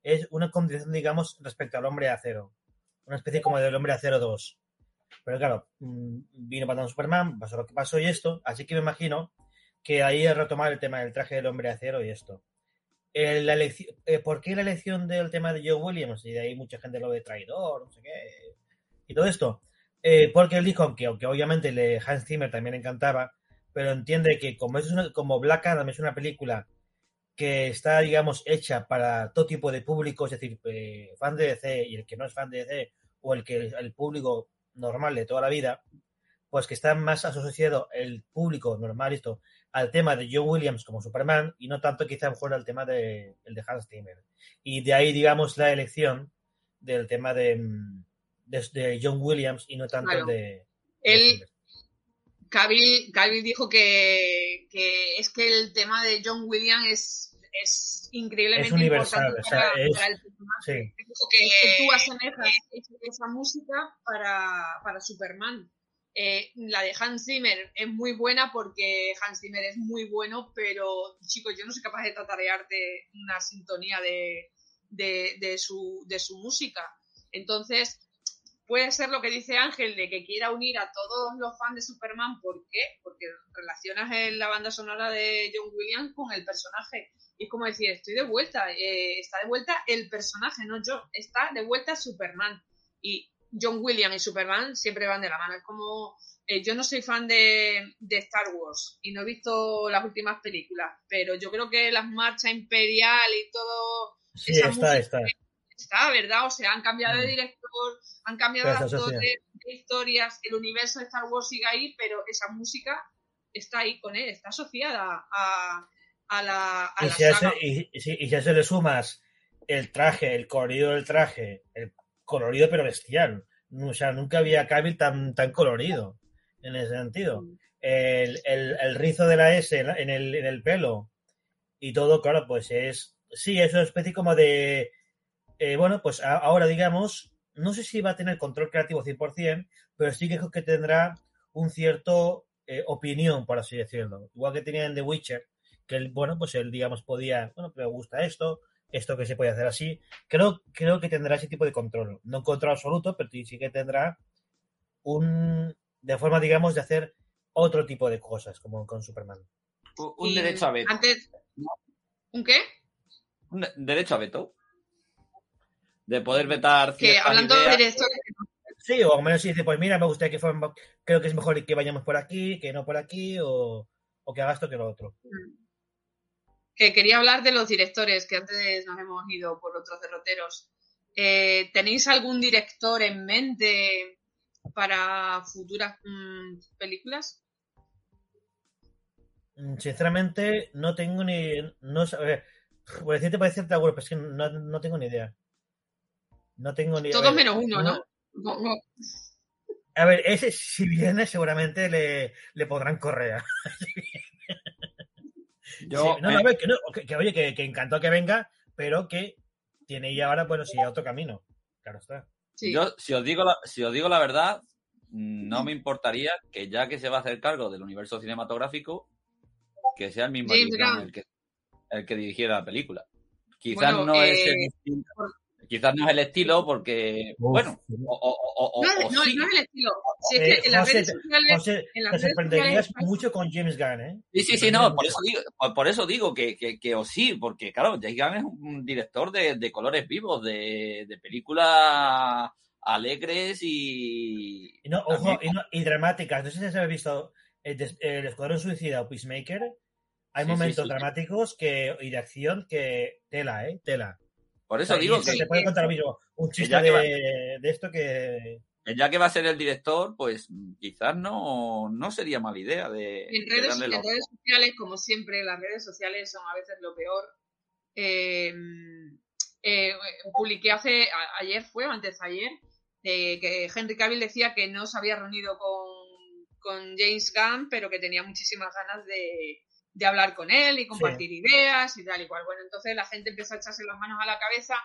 es una condición, digamos, respecto al hombre de acero. Una especie como del hombre de acero 2 pero claro, mm, vino Batman Superman, pasó lo que pasó y esto, así que me imagino que ahí es retomar el tema del traje del hombre de acero y esto. la elección, ¿por qué la elección del tema de Joe Williams? Y de ahí mucha gente lo ve traidor, no sé qué, y todo esto. porque él dijo que, aunque obviamente le, Hans Zimmer también encantaba, pero entiende que como, es como Black Adam es una película que está, digamos, hecha para todo tipo de público, es decir, eh, fan de DC y el que no es fan de DC, o el que el público normal de toda la vida, pues que está más asociado el público normal esto al tema de John Williams como Superman y no tanto quizá mejor al tema de, el de Hans Zimmer. Y de ahí, digamos, la elección del tema de, de, John Williams y no tanto el de... Él, Cavill, dijo que, que, es que el tema de John Williams es, es increíblemente es universal, importante para, o sea, es, para el personaje. Sí. Dijo que, que tú asemejas esa música para, para Superman. Eh, la de Hans Zimmer es muy buena porque Hans Zimmer es muy bueno, pero chicos, yo no soy capaz de tatarearte una sintonía de, de, de, su, de su música. Entonces, puede ser lo que dice Ángel, de que quiera unir a todos los fans de Superman. ¿Por qué? Porque relacionas la banda sonora de John Williams con el personaje. Y es como decir, estoy de vuelta, eh, está de vuelta el personaje, no yo, está de vuelta Superman. Y John Williams y Superman siempre van de la mano. Es como, eh, yo no soy fan de, de, Star Wars y no he visto las últimas películas, pero yo creo que las marchas imperial y todo... Sí, está, está. Está, ¿verdad? O sea, han cambiado de director, han cambiado de actores, de historias, el universo de Star Wars sigue ahí, pero esa música está ahí con él, está asociada a, a la, a y, la si saga. ese, y, y, si, y si a eso le sumas el traje, el colorido del traje, el colorido pero bestial. O sea, nunca había Cavill tan, tan colorido en ese sentido. El, el, el rizo de la S en el, en el pelo y todo, claro, pues es. Sí, es una especie como de. Eh, bueno, pues a, ahora digamos, no sé si va a tener control creativo 100%, pero sí que creo que tendrá un cierto eh, opinión, por así decirlo. Igual que tenía en The Witcher, que él, bueno, pues él, digamos, podía, bueno, me gusta esto, esto que se puede hacer así. Creo, creo que tendrá ese tipo de control. No control absoluto, pero sí que tendrá un, de forma, digamos, de hacer otro tipo de cosas, como con Superman. Un, un derecho a veto. Antes, ¿Un qué? Un derecho a veto. De poder vetar. Que hablando ideas. de directores. Sí, o al menos si dice, pues mira, me gustaría que fueran, creo que es mejor que vayamos por aquí, que no por aquí, o, o que haga esto que lo otro. Que quería hablar de los directores, que antes nos hemos ido por otros derroteros. Eh, ¿Tenéis algún director en mente para futuras mmm, películas? Sinceramente, no tengo ni. No, a ver, por decirte puede decirte algo, pero es que no, no, tengo ni idea. No tengo ni Todos menos uno, ¿no? No, no. A ver, ese si viene, seguramente le, le podrán correa. Yo, sí, no, no, a ver, que, no, que, que oye, que, que, encantó que venga, pero que tiene ya ahora, bueno, sí, otro camino. Claro está. Sí. Yo, si os, digo la, si os digo la verdad, no me importaría que ya que se va a hacer cargo del universo cinematográfico, que sea el mismo el que, el que dirigiera la película. Quizás Bueno, no eh, es el estilo, quizás no es el estilo porque, Uf, bueno, o, o, o, No, no, sí. no es el estilo. Si es Eh, que en las José, redes sociales. José, en las te redes sorprenderías sociales- mucho con James Gunn, ¿eh? Sí, sí, sí, no, por eso digo, por, por eso digo que, que, que o sí, porque claro, James Gunn es un director de, de colores vivos, de, de películas alegres y... Y, no, ojo, y, no- y dramáticas. No sé si habéis visto el, el Escuadrón Suicida o Peacemaker. Hay Sí, sí, momentos sí. dramáticos que, y de acción que tela, ¿eh? Tela. Por eso digo que, te puede contar lo mismo. Un chiste ya que va- de, esto que... ya que va a ser el director, pues quizás no, no sería mala idea de, En de redes, en redes sociales, como siempre, las redes sociales son a veces lo peor. Eh, eh, publiqué hace, a- ayer fue, o antes de ayer, eh, que Henry Cavill decía que no se había reunido con, con James Gunn, pero que tenía muchísimas ganas de, de hablar con él y compartir ideas y tal y cual. Bueno, entonces la gente empezó a echarse las manos a la cabeza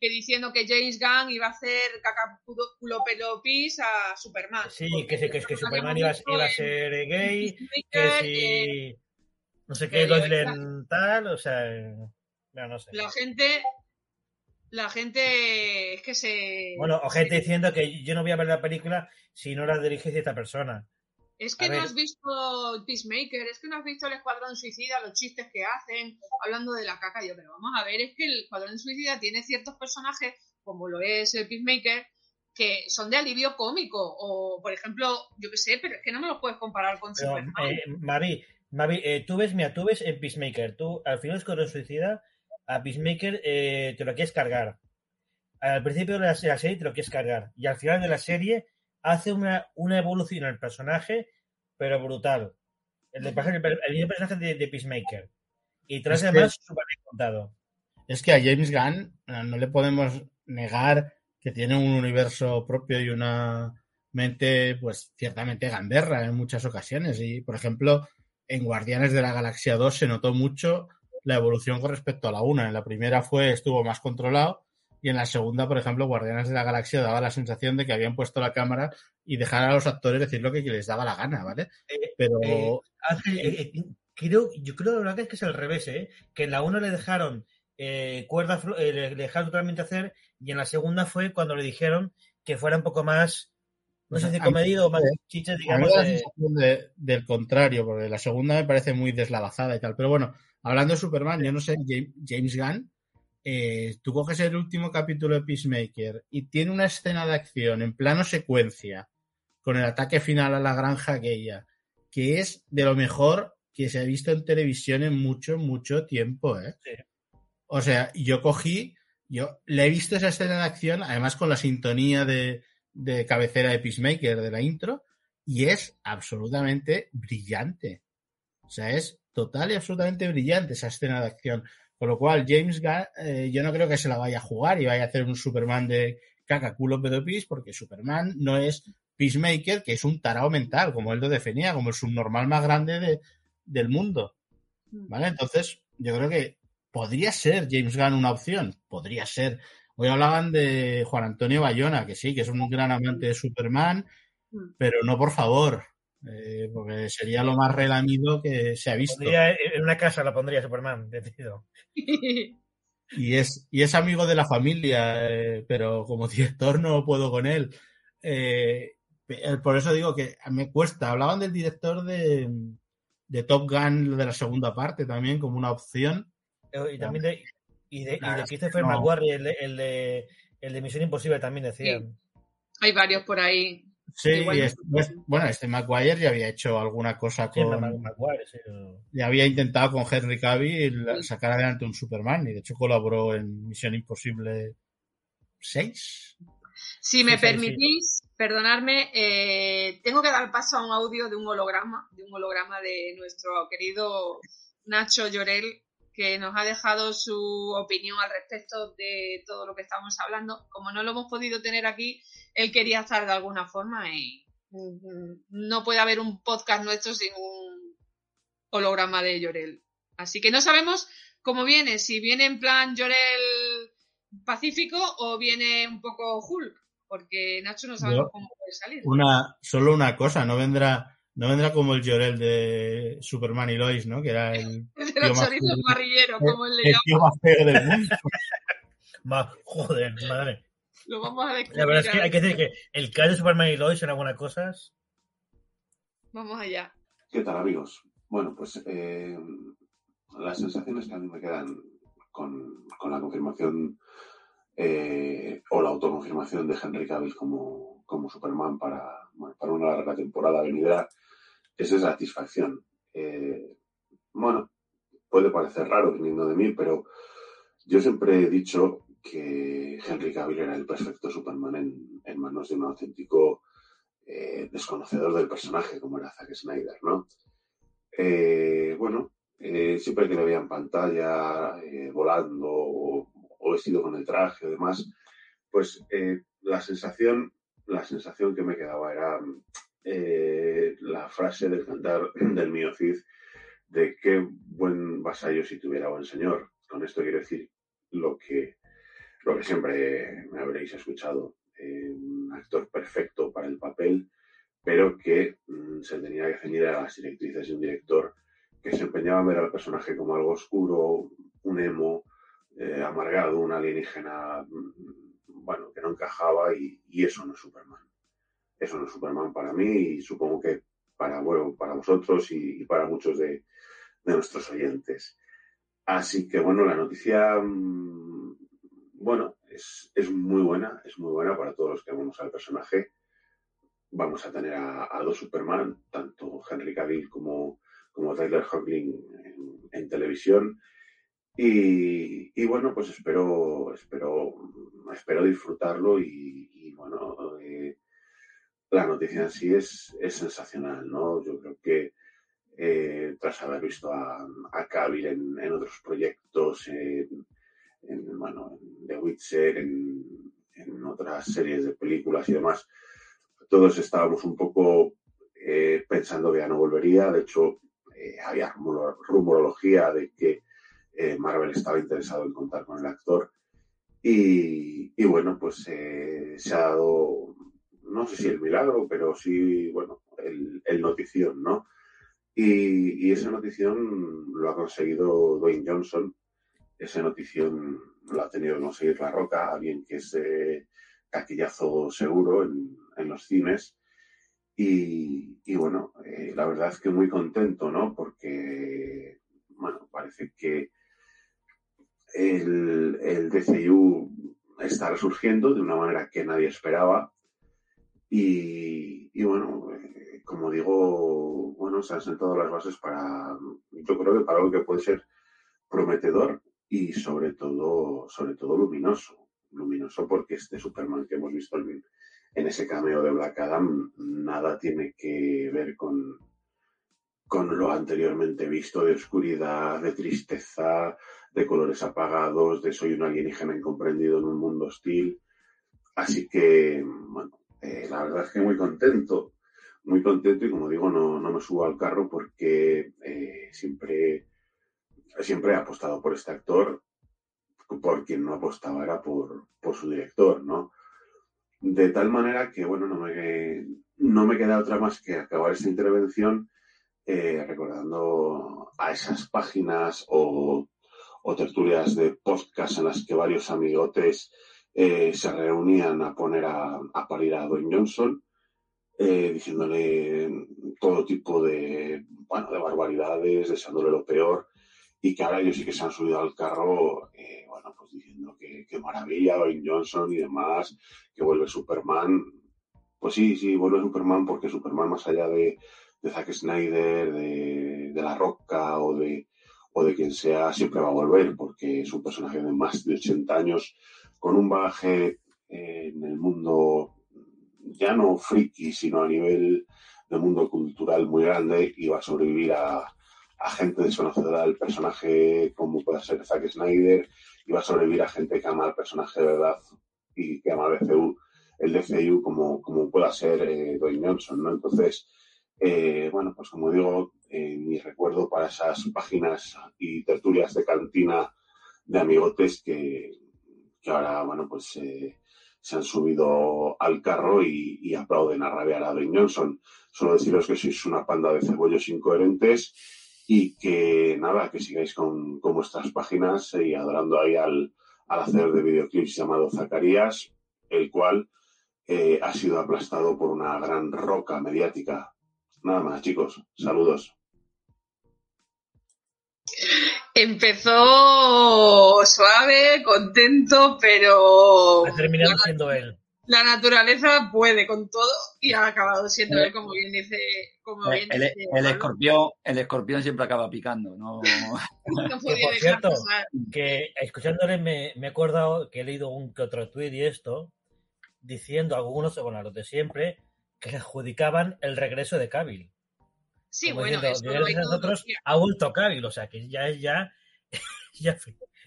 que diciendo que James Gunn iba a hacer caca culo, culo pelo pis a Superman. Sí, que, que, que Superman iba, iba a en- ser gay, que eh, si... No sé qué, Lane tal, o sea... No, no sé. la gente la gente es que se Bueno, o gente diciendo que yo no voy a ver la película si no la dirige cierta persona. Es que no has visto Peacemaker, es que no has visto el Escuadrón Suicida, los chistes que hacen, hablando de la caca. Yo, pero vamos a ver, es que el Escuadrón Suicida tiene ciertos personajes, como lo es el Peacemaker, que son de alivio cómico. O, por ejemplo, yo qué sé, pero es que no me los puedes comparar con Superman. Eh, Mavi, Mavi eh, tú ves, mira, tú ves en Peacemaker, tú al final Escuadrón Suicida, a Peacemaker eh, te lo quieres cargar. Al principio de la, serie te lo quieres cargar. Y al final de la serie hace una, una evolución al personaje, pero brutal. El, el, personaje de, Peacemaker. Y tras además súper bien contado. Es que a James Gunn no le podemos negar que tiene un universo propio y una mente, pues ciertamente gamberra en muchas ocasiones. Y, por ejemplo, en Guardianes de la Galaxia 2 se notó mucho la evolución con respecto a la 1. En la primera fue, estuvo más controlado y en la segunda, por ejemplo, Guardianes de la Galaxia daba la sensación de que habían puesto la cámara y dejar a los actores decir lo que les daba la gana, ¿vale? Eh, Pero... Eh, eh, creo, yo creo la que es que es al revés, ¿eh? Que en la 1 le dejaron eh, cuerda, le dejaron totalmente hacer y en la segunda fue cuando le dijeron que fuera un poco más no sé si comedido o más chiches, digamos. la sensación del contrario, porque la segunda me parece muy deslavazada y tal. Pero bueno, hablando de Superman, yo no sé, James Gunn eh, tú coges el último capítulo de Peacemaker y tiene una escena de acción en plano secuencia con el ataque final a la granja aquella, que es de lo mejor que se ha visto en televisión en mucho, mucho tiempo, ¿eh? O sea, yo cogí, yo le he visto esa escena de acción, además con la sintonía de, de cabecera de Peacemaker de la intro, y es absolutamente brillante. O sea, es total y absolutamente brillante esa escena de acción. Con lo cual, James Gunn, eh, yo no creo que se la vaya a jugar y vaya a hacer un Superman de caca culo pedopis, porque Superman no es Peacemaker, que es un tarao mental, como él lo definía, como el subnormal más grande de, del mundo. Mm. ¿Vale? Entonces, yo creo que podría ser James Gunn una opción. Podría ser. Hoy hablaban de Juan Antonio Bayona, que sí, que es un gran amante de Superman, mm. pero no por favor. Eh, porque sería lo más relamido que se ha visto. en una casa la pondría Superman, [LAUGHS] decido. y, es, y es amigo de la familia, eh, pero como [LAUGHS] director no puedo con él. Eh, por eso digo que me cuesta. Hablaban del director de, de Top Gun de la segunda parte también como una opción. Y también de, y de, Christopher McQuarrie, el de, el de Misión Imposible también decían. Hay varios por ahí. Sí, bueno, este Maguire ya había hecho alguna cosa con. Maguire, Ya había intentado con Henry Cavill sacar adelante un Superman y de hecho colaboró en Misión Imposible 6. Si me permitís, perdonarme, eh, tengo que dar paso a un audio de un holograma, de un holograma de nuestro querido Nacho Llorel, que nos ha dejado su opinión al respecto de todo lo que estamos hablando. Como no lo hemos podido tener aquí, él quería estar de alguna forma y no puede haber un podcast nuestro sin un holograma de Llorel. Así que no sabemos cómo viene, si viene en plan Llorel pacífico o viene un poco Hulk, porque Nacho no sabe cómo puede salir. Una, solo una cosa, no vendrá no vendrá como el Llorel de Superman y Lois, ¿no? Que era el. el chorizo parrillero, como el, el tío más feo del mundo. [LAUGHS] joder, madre. Lo vamos a descubrir. La verdad es que hay que decir que el caso de Superman y Lois eran buenas cosas. Vamos allá. ¿Qué tal, amigos? Bueno, pues eh, las sensaciones que a mí me quedan con, con la confirmación eh, o la autoconfirmación de Henry Cavill como, como Superman para, bueno, para una larga temporada venidera es de satisfacción. Eh, bueno, puede parecer raro viniendo de mí, pero yo siempre he dicho que Henry Cavill era el perfecto Superman en, manos de un auténtico eh, desconocedor del personaje, como era Zack Snyder, ¿no? Eh, bueno, siempre que le veía en pantalla, volando, o, o, vestido con el traje y demás, pues la sensación, la sensación que me quedaba era eh, la frase del cantar [CLEARS THROAT] del mío Cid de qué buen vasallo si tuviera buen señor. Con esto quiero decir lo que, lo que siempre me habréis escuchado. Eh, un actor perfecto para el papel, pero que mm, se tenía que ceñir a las directrices de un director que se empeñaba en ver al personaje como algo oscuro, un emo, eh, amargado, un alienígena, mm, bueno, que no encajaba y, y eso no es Superman eso no es Superman para mí y supongo que para, bueno, para vosotros y, para muchos de, nuestros oyentes. Así que bueno, la noticia, mm, bueno, es, muy buena, es muy buena para todos los que amamos al personaje. Vamos a tener a, dos Superman, tanto Henry Cavill como, como Tyler Hoechlin en, televisión. Y, bueno, pues espero, espero, espero disfrutarlo y, bueno, eh, la noticia en sí es, es sensacional, ¿no? Yo creo que eh, tras haber visto a, a Cavill en, otros proyectos, en, bueno, en The Witcher, en, otras series de películas y demás, todos estábamos un poco eh, pensando que ya no volvería. De hecho, eh, había rumorología de que Marvel estaba interesado en contar con el actor. Y, bueno, pues se ha dado no sé si el milagro, pero sí, bueno, el, el notición, ¿no? Y, esa notición lo ha conseguido Dwayne Johnson, esa notición lo ha tenido que conseguir La Roca, alguien que es de taquillazo seguro en, los cines. Y, y bueno, eh, la verdad es que muy contento, ¿no? Porque, bueno, parece que el, el DCU está resurgiendo de una manera que nadie esperaba y, bueno, eh, como digo, bueno, se han sentado las bases para, yo creo que para algo que puede ser prometedor y sobre todo, sobre todo luminoso. Luminoso porque este Superman que hemos visto en, ese cameo de Black Adam nada tiene que ver con, con lo anteriormente visto de oscuridad, de tristeza, de colores apagados, de soy un alienígena incomprendido en un mundo hostil. Así que, bueno, eh, la verdad es que muy contento, muy contento y como digo, no, no me subo al carro porque eh, siempre, siempre he apostado por este actor, por quien no apostaba era por, por su director, ¿no? De tal manera que, bueno, no me, no me queda otra más que acabar esta intervención eh, recordando a esas páginas o, tertulias de podcast en las que varios amigotes eh, se reunían a poner a, a parir a Dwayne Johnson, eh, diciéndole todo tipo de, bueno, de barbaridades, deseándole lo peor, y que ahora ellos sí que se han subido al carro, bueno, pues diciendo que, maravilla Dwayne Johnson y demás, que vuelve Superman. Pues sí, sí, vuelve Superman porque Superman, más allá de, de Zack Snyder, de, de La Roca o de, o de quien sea, siempre va a volver porque es un personaje de más de 80 años con un bagaje en el mundo ya no friki, sino a nivel del mundo cultural muy grande y va a sobrevivir a, gente desconocedora del personaje como puede ser Zack Snyder y va a sobrevivir a gente que ama al personaje de verdad y que ama el DCU, el DCU como, como pueda ser eh, Dwayne Johnson, ¿no? Entonces, eh, bueno, pues como digo, mi recuerdo para esas páginas y tertulias de cantina de amigotes que, que ahora, bueno, pues eh, se han subido al carro y, aplauden a rabiar a Dwayne Johnson. Solo deciros que sois una panda de cebollos incoherentes y que nada, que sigáis con, vuestras páginas y adorando ahí al, hacer de videoclips llamado Zacarías, el cual eh, ha sido aplastado por una gran roca mediática. Nada más, chicos. Saludos. Empezó suave, contento, pero. Ha terminado siendo él. La naturaleza puede con todo y ha acabado siendo él, como bien dice. Como bien el, dice el, escorpión, el escorpión siempre acaba picando, ¿no? [LAUGHS] no por cierto, que escuchándole me, me, he acordado que he leído un que otro tuit y esto, diciendo algunos, bueno, los de siempre, que le adjudicaban el regreso de Cabil. Sí, bueno, diciendo, eso nosotros ha vuelto Cabil, o sea, que ya es ya, [LAUGHS] ya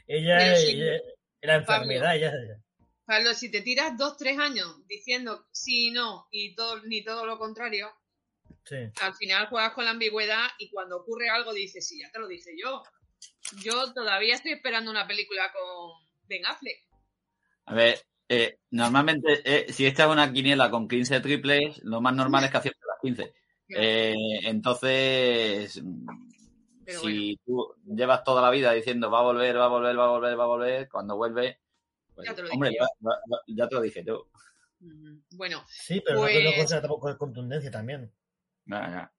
ella, ella, la enfermedad, Pablo, ya, Pablo, si te tiras dos, tres años diciendo sí y no, y todo, ni todo lo contrario, sí. al final juegas con la ambigüedad y cuando ocurre algo dices, sí, ya te lo dije yo. Yo todavía estoy esperando una película con Ben Affleck. A ver, eh, normalmente, eh, si esta es una quiniela con 15 triples, lo más normal es que aciertes las 15. Eh, entonces, si tú llevas toda la vida diciendo va a volver, va a volver, va a volver, va a volver, cuando vuelve, pues, ya te lo hombre, ya, te lo dije tú. Bueno, sí, pero pues... no cosa tampoco de contundencia también. Ya,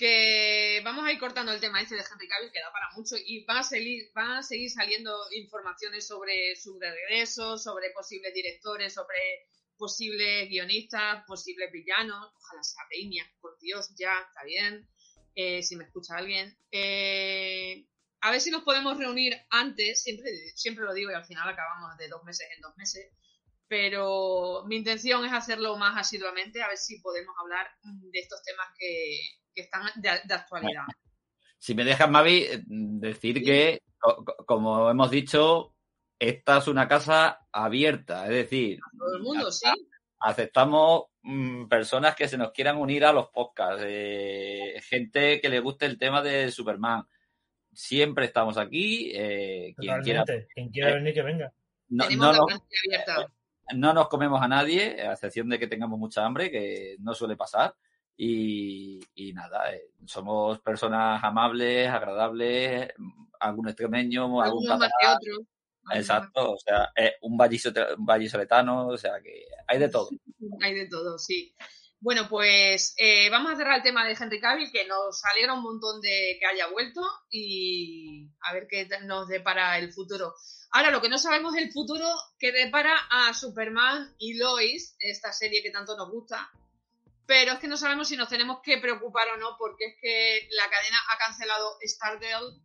que vamos a ir cortando el tema ese de Henry Cavill, que da para mucho, y van a seguir, van a seguir saliendo informaciones sobre su regreso, sobre posibles directores, sobre posibles guionistas, posibles villanos, ojalá sea Peña, por Dios, ya, está bien, eh, si me escucha alguien. Eh, a ver si nos podemos reunir antes, siempre, siempre lo digo y al final acabamos de dos meses en dos meses, pero mi intención es hacerlo más asiduamente, a ver si podemos hablar de estos temas que, están de, actualidad. [LAUGHS] Si me dejas, Mavi, decir que, como hemos dicho, esta es una casa abierta, es decir, todo el mundo, sí. Aceptamos mm, personas que se nos quieran unir a los podcasts, eh, gente que le guste el tema de Superman. Siempre estamos aquí. Eh, quien quiera, quien quiera venir, que venga. No, Tenemos la abierta no nos comemos a nadie, a excepción de que tengamos mucha hambre, que no suele pasar. Y, nada, eh, somos personas amables, agradables, algún extremeño, algún que otro. Exacto, o sea, un, vallisoletano, o sea, que hay de todo. [LAUGHS] Hay de todo, sí. Bueno, pues eh, vamos a cerrar el tema de Henry Cavill, que nos alegra un montón de que haya vuelto y a ver qué nos depara el futuro. Ahora, lo que no sabemos es el futuro que depara a Superman y Lois, esta serie que tanto nos gusta, pero es que no sabemos si nos tenemos que preocupar o no, porque es que la cadena ha cancelado Stargirl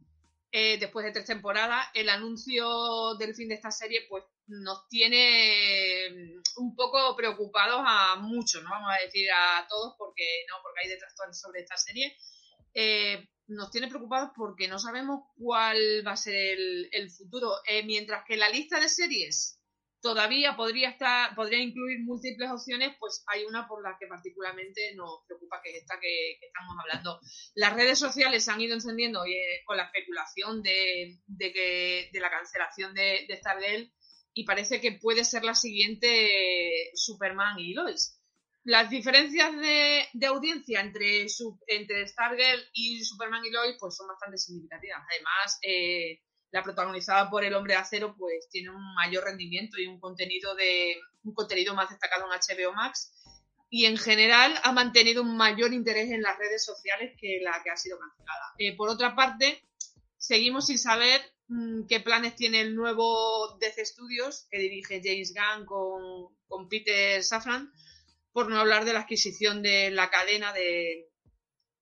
eh, después de tres temporadas. El anuncio del fin de esta serie, pues nos tiene mm, un poco preocupados a muchos, no vamos a decir a todos porque no, porque hay detractores sobre esta serie. Eh, nos tiene preocupados porque no sabemos cuál va a ser el, futuro. Eh, mientras que la lista de series todavía podría estar, podría incluir múltiples opciones, pues hay una por la que particularmente nos preocupa, que es esta que, estamos hablando. Las redes sociales se han ido encendiendo con la especulación de, que, de la cancelación de, de Stargirl y parece que puede ser la siguiente Superman y Lois. Las diferencias de, audiencia entre, entre Stargirl y Superman y Lois pues son bastante significativas. Además, eh, la protagonizada por el hombre de acero pues tiene un mayor rendimiento y un contenido de un contenido más destacado en HBO Max y en general ha mantenido un mayor interés en las redes sociales que la que ha sido cancelada. Eh, por otra parte, seguimos sin saber Mm, qué planes tiene el nuevo DC Studios que dirige James Gunn con, Peter Safran, por no hablar de la adquisición de la cadena de,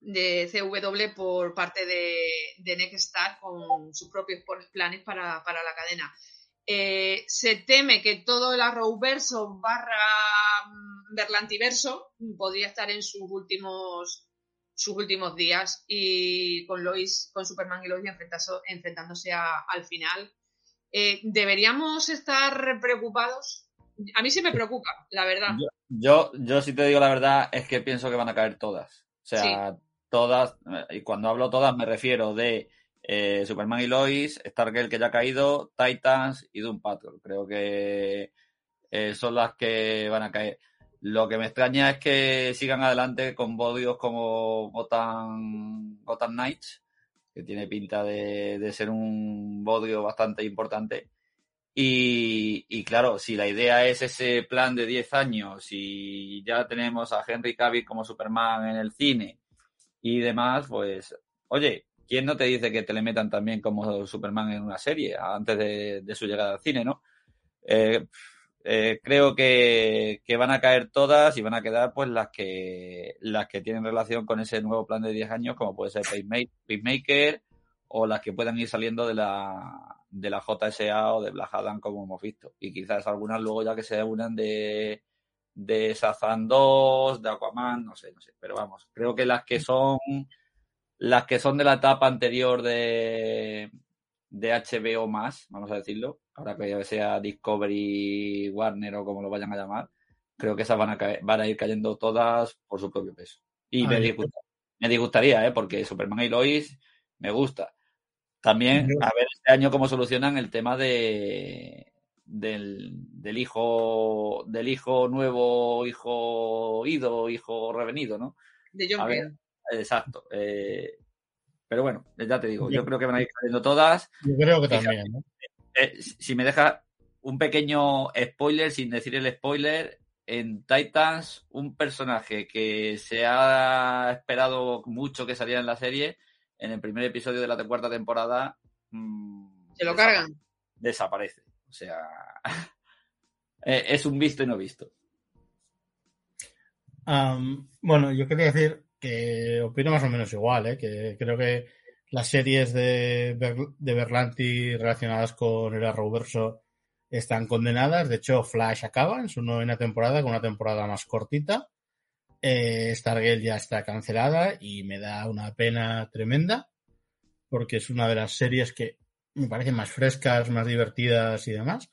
de CW por parte de, de Nextstar con sus propios planes para, la cadena. Eh, se teme que todo el Arrowverso barra mm, Berlantiverso podría estar en sus últimos sus últimos días y con Lois, con Superman y Lois enfrentándose al final. Eh, ¿Deberíamos estar preocupados? A mí sí me preocupa, la verdad. Yo, yo, sí te digo la verdad, es que pienso que van a caer todas. O sea, todas, y cuando hablo todas me refiero de eh, Superman y Lois, Stargirl que ya ha caído, Titans y Doom Patrol. Creo que eh, son las que van a caer. Lo que me extraña es que sigan adelante con bodios como Gotham, Gotham Knights, que tiene pinta de, ser un bodio bastante importante. Y, claro, si la idea es ese plan de 10 años y ya tenemos a Henry Cavill como Superman en el cine y demás, pues, oye, ¿quién no te dice que te le metan también como Superman en una serie antes de, su llegada al cine, no? Eh, eh, creo que, van a caer todas y van a quedar pues las que las que tienen relación con ese nuevo plan de 10 años, como puede ser Peacemaker o las que puedan ir saliendo de la, de la JSA o de Black Adam, como hemos visto. Y quizás algunas luego ya que se unan de, de Sazan 2, de Aquaman, no sé, no sé. Pero vamos, creo que las que son las que son de la etapa anterior de, de HBO más, vamos a decirlo, ahora que ya sea Discovery, Warner o como lo vayan a llamar, creo que esas van a, caer, van a ir cayendo todas por su propio peso. Y me, disgustaría, ¿eh? porque Superman y Lois me gusta. También a ver este año cómo solucionan el tema de del, del hijo del hijo nuevo, hijo ido, hijo revenido, ¿no? De John Exacto. Eh, pero bueno, ya te digo, yo creo que van a ir cayendo todas. Yo creo que también, eh, si me deja un pequeño spoiler, sin decir el spoiler, en Titans un personaje que se ha esperado mucho que saliera en la serie, en el primer episodio de la cuarta temporada... Mm, se lo cargan. Desaparece. O sea, [LAUGHS] eh, es un visto y no visto. bueno, yo quería decir que opino más o menos igual, ¿eh? que creo que las series de, de Berlanti relacionadas con el Arrowverso están condenadas. De hecho, Flash acaba en su novena temporada con una temporada más cortita. Eh, Stargirl ya está cancelada y me da una pena tremenda porque es una de las series que me parecen más frescas, más divertidas y demás.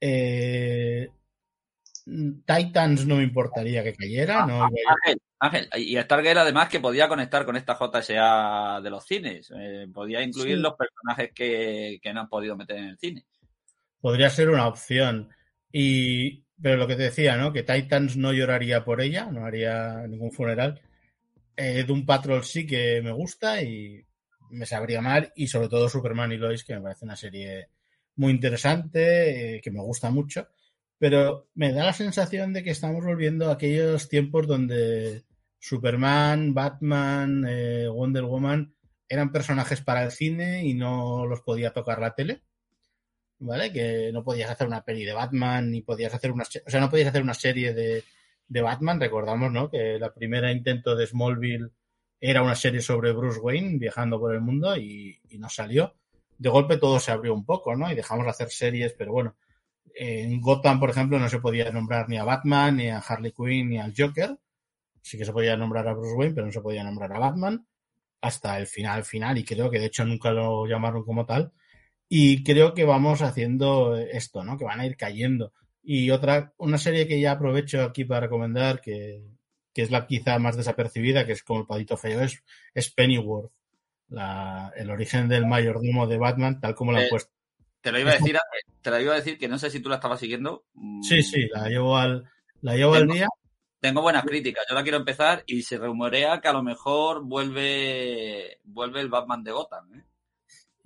Eh, Titans no me importaría que cayera. No Ángel, Ángel, y Stargirl además que podía conectar con esta JSA de los cines. Eh, podía incluir los personajes que, que no han podido meter en el cine podría ser una opción. Y, pero lo que te decía, ¿no? Que Titans no lloraría por ella, no haría ningún funeral. Eh, Doom Patrol sí que me gusta y me sabría mal. Y sobre todo Superman y Lois, que me parece una serie muy interesante, eh, que me gusta mucho. Pero me da la sensación de que estamos volviendo a aquellos tiempos donde Superman, Batman, eh, Wonder Woman eran personajes para el cine y no los podía tocar la tele ¿vale? Que no podías hacer una peli de Batman, ni podías hacer una, o sea, no podías hacer una serie de, de Batman. Recordamos, ¿no? Que la primera intento de Smallville era una serie sobre Bruce Wayne viajando por el mundo y, no salió. De golpe todo se abrió un poco, ¿no? Y dejamos de hacer series, pero bueno, en Gotham, por ejemplo, no se podía nombrar ni a Batman, ni a Harley Quinn, ni al Joker. Sí que se podía nombrar a Bruce Wayne, pero no se podía nombrar a Batman hasta el final final y creo que de hecho nunca lo llamaron como tal y creo que vamos haciendo esto, ¿no? Que van a ir cayendo. Y otra, una serie que ya aprovecho aquí para recomendar, que, es la quizá más desapercibida, que es como el padito feo, es, es Pennyworth, la, el origen del mayordomo de Batman, tal como la han eh, puesto. Te lo iba a decir, te lo iba a decir que no sé si tú la estabas siguiendo. Sí, sí, la llevo al, la llevo al día. Tengo buenas críticas, yo la quiero empezar y se rumorea que a lo mejor vuelve, vuelve el Batman de Gotham, ¿eh?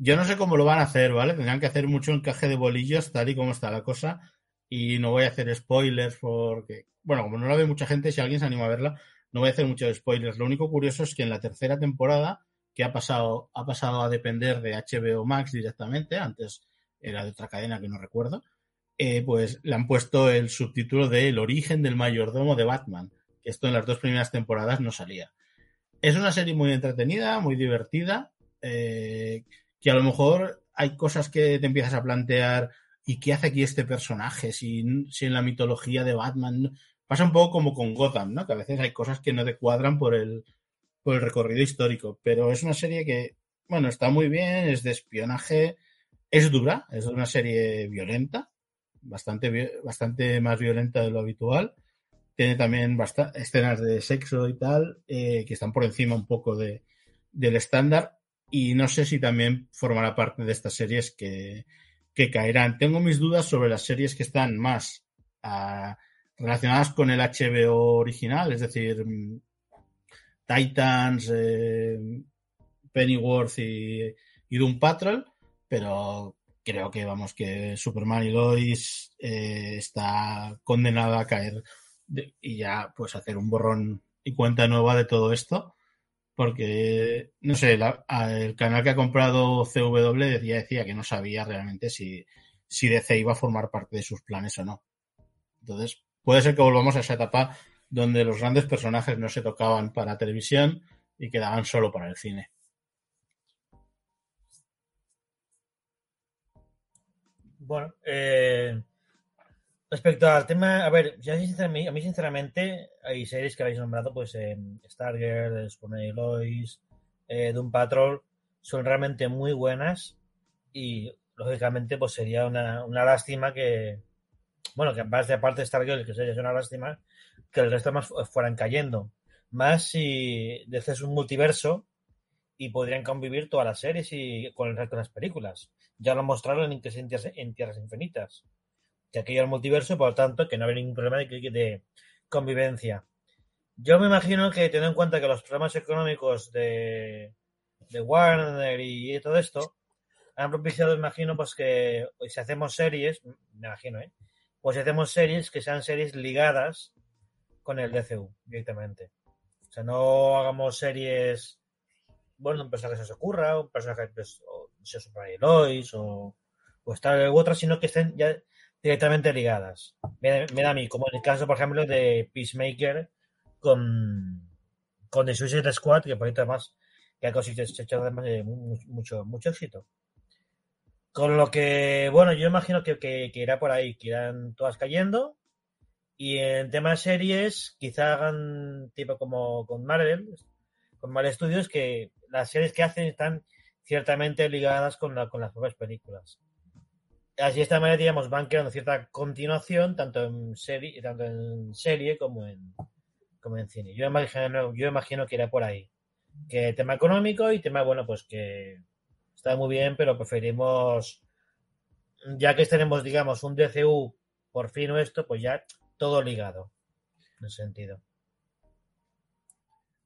Yo no sé cómo lo van a hacer, ¿vale? Tendrán que hacer mucho encaje de bolillos tal y como está la cosa. Y no voy a hacer spoilers porque, bueno, como no la ve mucha gente, si alguien se anima a verla, no voy a hacer muchos spoilers. Lo único curioso es que en la tercera temporada, que ha pasado, ha pasado a depender de HBO Max directamente, antes era de otra cadena que no recuerdo, eh, pues le han puesto el subtítulo de El origen del mayordomo de Batman, que esto en las dos primeras temporadas no salía. Es una serie muy entretenida, muy divertida. Eh, que a lo mejor hay cosas que te empiezas a plantear y qué hace aquí este personaje, si, si en la mitología de Batman pasa un poco como con Gotham, ¿no? Que a veces hay cosas que no te cuadran por el, por el recorrido histórico, pero es una serie que, bueno, está muy bien, es de espionaje, es dura, es una serie violenta, bastante, bastante más violenta de lo habitual. Tiene también escenas de sexo y tal, eh, que están por encima un poco de, del estándar. Y no sé si también formará parte de estas series que, caerán. Tengo mis dudas sobre las series que están más relacionadas con el HBO original, es decir, mm, Titans, eh, Pennyworth y, Doom Patrol, pero creo que vamos que Superman y Lois eh, está condenada a caer y ya pues hacer un borrón y cuenta nueva de todo esto porque, no sé, el canal que ha comprado CW decía, decía que no sabía realmente si, si DC iba a formar parte de sus planes o no. Entonces, puede ser que volvamos a esa etapa donde los grandes personajes no se tocaban para televisión y quedaban solo para el cine. Bueno, eh, Respecto al tema, a ver, ya a mí sinceramente hay series que habéis nombrado, pues en Stargirl, Superman Lois, eh, Doom Patrol, son realmente muy buenas y lógicamente pues sería una, lástima que, bueno, que en base de parte de Stargirl, que sería una lástima, que el resto más fueran cayendo. Más si es un multiverso y podrían convivir todas las series y con el resto de las películas. Ya lo mostraron en, en Tierras Infinitas que aquello el multiverso, por lo tanto, que no había ningún problema de, de convivencia. Yo me imagino que, teniendo en cuenta que los problemas económicos de, de Warner y todo esto han propiciado, imagino, pues que si hacemos series, me imagino, ¿eh? Pues hacemos series que sean series ligadas con el DCU directamente. O sea, no hagamos series, bueno, un personaje que se os ocurra, un personaje pues, o sea Super Lois o, o tal u otra, sino que estén ya directamente ligadas. Me, da a mí, como en el caso, por ejemplo, de Peacemaker con, con The Suicide Squad, que por ahí más que ha cosechado además de mucho, mucho éxito. Con lo que, bueno, yo imagino que, que, irá por ahí, que irán todas cayendo. Y en tema de series, quizá hagan tipo como con Marvel, con Marvel Studios, que las series que hacen están ciertamente ligadas con, la, con las propias películas. Así de esta manera, digamos, van creando cierta continuación, tanto en serie, tanto en serie como en, como en cine. Yo imagino, yo imagino que irá por ahí. Que tema económico y tema, bueno, pues que está muy bien, pero preferimos, ya que tenemos, digamos, un DCU por fin o esto, pues ya todo ligado, en ese sentido.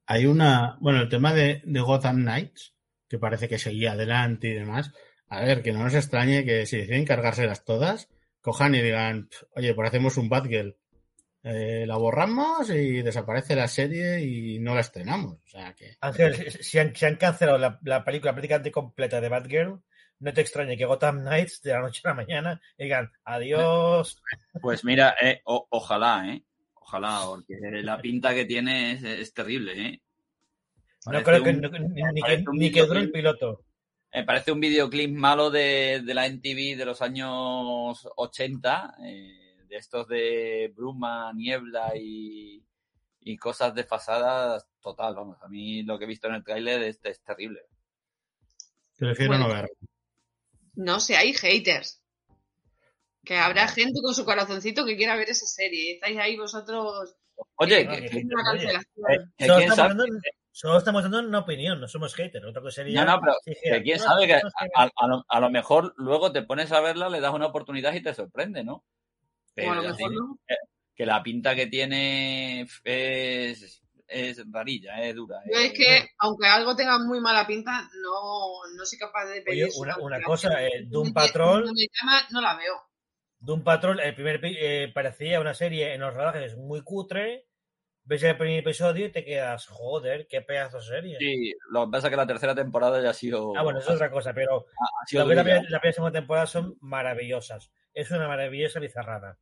Hay una, bueno, el tema de, de Gotham Knights, que parece que seguía adelante y demás. A ver, que no nos extrañe que si deciden cargárselas todas, cojan y digan, oye, pues hacemos un Batgirl. Eh, la borramos y desaparece la serie y no la estrenamos. O sea que. Ángel, si han, si han cancelado la, la, película prácticamente completa de Batgirl, no te extrañe que Gotham Knights de la noche a la mañana digan adiós. Pues mira, eh, o, ojalá, ¿eh? Ojalá, porque la pinta que tiene es, es terrible, ¿eh? No creo que, un, no, ni, que, ni que dure el piloto. Me parece un videoclip malo de, de la NTV de los años 80. Eh, de estos de bruma, niebla y, y cosas desfasadas, total, vamos. A mí lo que he visto en el tráiler es, es, terrible. Prefiero bueno, no ver. No sé, hay haters. Que habrá gente con su corazoncito que quiera ver esa serie. Estáis ahí vosotros. Oye, que, solo, estamos dando, solo, estamos dando, una opinión, no somos haters. Otra cosa sería. No, no, pero sí, que quién no, sabe que a, a, lo, a, lo, mejor luego te pones a verla, le das una oportunidad y te sorprende, ¿no? Pero bueno, mejor no. que la pinta que tiene es, es rarilla, es dura. Yo es que, aunque algo tenga muy mala pinta, no, no soy capaz de pedir. Oye, una, una cosa, eh, Doom Patrol. No, me llama, no la veo. Doom Patrol, el primer eh, parecía una serie en los rodajes muy cutre. Ves el primer episodio y te quedas, joder, qué pedazo de serie. Sí, lo que pasa es que la tercera temporada ya ha sido. Ah, bueno, es otra cosa, pero ha, la, primera, la primera y segunda temporada son maravillosas. Es una maravillosa bizarrada.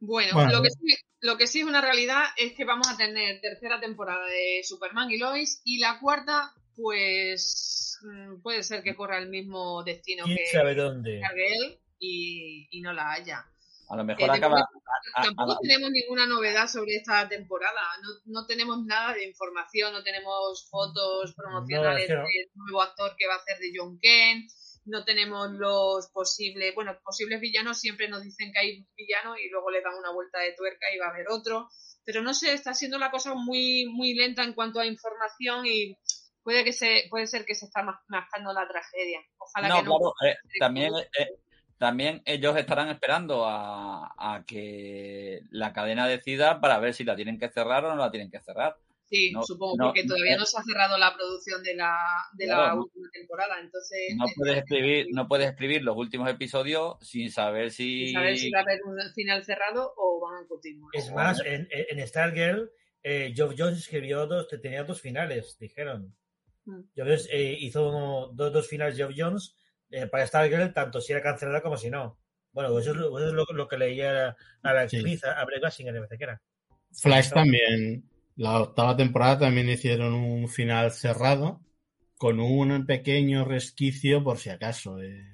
Bueno, bueno. Lo, que sí, lo, que sí, es una realidad es que vamos a tener tercera temporada de Superman y Lois y la cuarta, pues mm, puede ser que corra el mismo destino ¿Quién que sabe dónde? él y, y, no la haya. A lo mejor eh, acaba. Tampoco a, a, tenemos ninguna novedad sobre esta temporada. No, no, tenemos nada de información, no tenemos fotos promocionales no, del nuevo actor que va a hacer de John Kent no tenemos los posibles, bueno, posibles villanos siempre nos dicen que hay villano y luego le dan una vuelta de tuerca y va a haber otro. Pero no sé, está siendo la cosa muy, muy lenta en cuanto a información y puede que se, puede ser que se está mascando la tragedia. Ojalá no, que no. Claro, eh, también, eh, también ellos estarán esperando a, a, que la cadena decida para ver si la tienen que cerrar o no la tienen que cerrar. Sí, no, supongo, no, porque todavía no se ha cerrado la producción de la, de claro, la última temporada, entonces... No puedes, escribir, no puedes escribir los últimos episodios sin saber si... Sin saber si va a haber un final cerrado o van a continuar. Es más, en, en Stargirl, eh, Geoff Jones escribió dos, tenía dos finales, dijeron. Mm. Jones eh, hizo uno, dos, dos finales Geoff Jones eh, para Stargirl, tanto si era cancelada como si no. Bueno, eso es, lo, eso es lo, lo, que leía a la actriz, sí. a Bray Basinger, me parece que era. Flash también la octava temporada también hicieron un final cerrado con un pequeño resquicio por si acaso. Eh.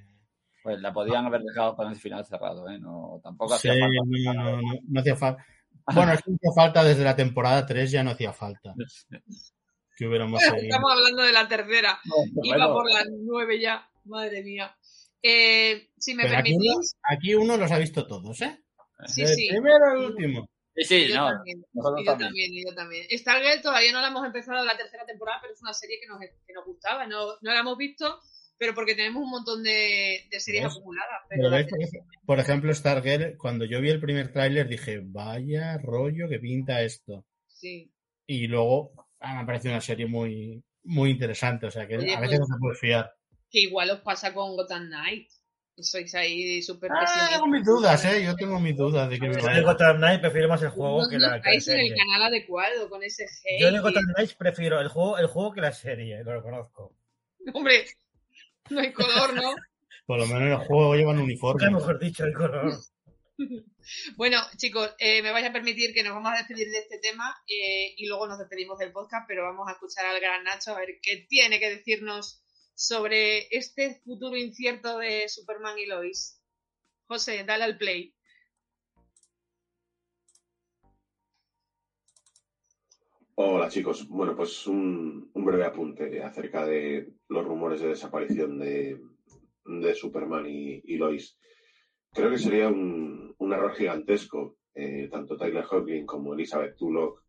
Pues la podían haber dejado con el final cerrado, ¿eh? No, tampoco sí, hacía falta. No, no, no, no hacía falta. Bueno, es que hacía falta desde la temporada 3, ya no hacía falta. [LAUGHS] Que hubiéramos Estamos hablando de la tercera. No, Iba bueno. por las nueve ya. Madre mía. Eh, si me Pero permitís. Aquí uno, aquí uno, los ha visto todos, ¿eh? Sí, Desde sí. El primero al último. Sí, sí, yo no. También, y yo también, y yo también. Stargirl todavía no la hemos empezado la tercera temporada, pero es una serie que nos, que nos gustaba. No, no la hemos visto, pero porque tenemos un montón de, de series ¿Ves? acumuladas. Pero ves, por ejemplo, Stargirl, cuando yo vi el primer tráiler dije, vaya rollo que pinta esto. Sí. Y luego ah, me parece una serie muy, muy interesante, o sea que Oye, a veces pues, no se puede fiar. Que igual os pasa con Gotham Knight. Sois ahí súper ah, tengo mis dudas, ¿eh? Yo tengo mis dudas de que me Yo de Gotham Knight prefiero más el juego que la, que la serie. en el canal adecuado con ese hate. Yo de Gotham Knights prefiero el juego, el juego que la serie, lo reconozco. [LAUGHS] Hombre, no hay color, ¿no? [LAUGHS] Por lo menos en el juego llevan uniforme. Ya mejor dicho, el color. [LAUGHS] Bueno, chicos, eh, me vais a permitir que nos vamos a despedir de este tema eh, y luego nos despedimos del podcast, pero vamos a escuchar al gran Nacho a ver qué tiene que decirnos sobre este futuro incierto de Superman y Lois. José, dale al play. Hola chicos, bueno pues un, breve apunte acerca de los rumores de desaparición de, Superman y, Lois. Creo que sería un, error gigantesco, eh, tanto Tyler Hoechlin como Elizabeth Tulloch,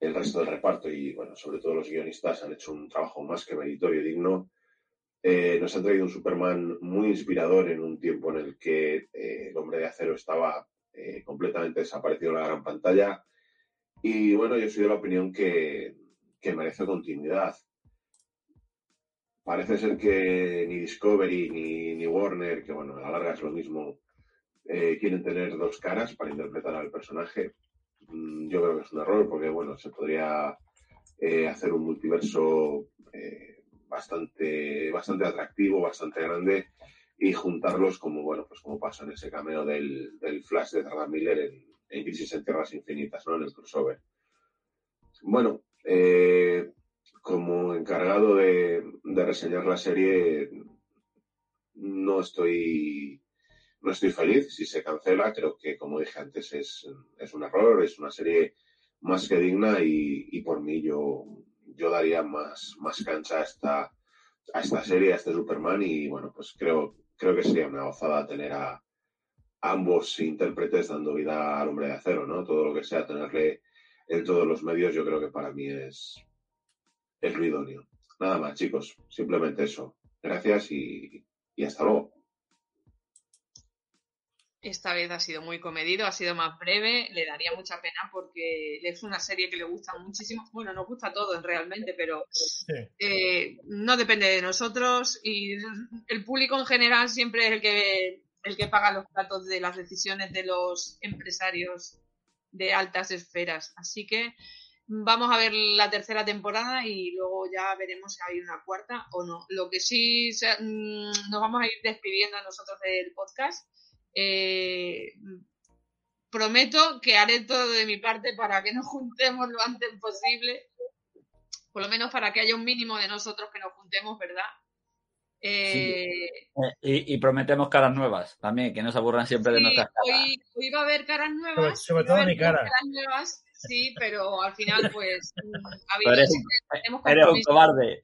el resto del reparto y bueno, sobre todo los guionistas han hecho un trabajo más que meritorio y digno eh, nos ha traído un Superman muy inspirador en un tiempo en el que eh, el hombre de acero estaba eh, completamente desaparecido en la gran pantalla. Y bueno, yo soy de la opinión que, merece continuidad. Parece ser que ni Discovery ni, ni, Warner, que bueno, a la larga es lo mismo, quieren tener dos caras para interpretar al personaje. Mm, yo creo que es un error porque bueno, se podría hacer un multiverso bastante, bastante atractivo, bastante grande, y juntarlos como, bueno, pues como pasó en ese cameo del, Flash de Ezra Miller en, Crisis en Tierras Infinitas, ¿no? En el crossover. Bueno, eh, como encargado de, reseñar la serie, no estoy, no estoy feliz si se cancela. Creo que, como dije antes, es, es un error, es una serie más que digna y, y por mí yo, yo daría más, más cancha a esta, a esta serie, a este Superman, y bueno, pues creo, creo que sería una gozada tener a, ambos intérpretes dando vida al hombre de acero, ¿no? Todo lo que sea tenerle en todos los medios, yo creo que para mí es, es lo idóneo. Nada más, chicos, simplemente eso. Gracias y hasta luego. Esta vez ha sido muy comedido, ha sido más breve, le daría mucha pena porque es una serie que le gusta muchísimo. Bueno, nos gusta a todos realmente, pero eh, no depende de nosotros y el público en general siempre es el que, el que paga los platos de las decisiones de los empresarios de altas esferas. Así que vamos a ver la tercera temporada y luego ya veremos si hay una cuarta o no. Lo que sí mm, nos vamos a ir despidiendo a nosotros del podcast eh, prometo que haré todo de mi parte para que nos juntemos lo antes posible, por lo menos para que haya un mínimo de nosotros que nos juntemos, ¿verdad? Eh, eh, y, prometemos caras nuevas también, que no se aburran siempre de nuestras caras. Hoy, va a haber caras nuevas. Sobre, todo mi cara. Caras nuevas, Sí, pero al final, pues. eres, eres un cobarde.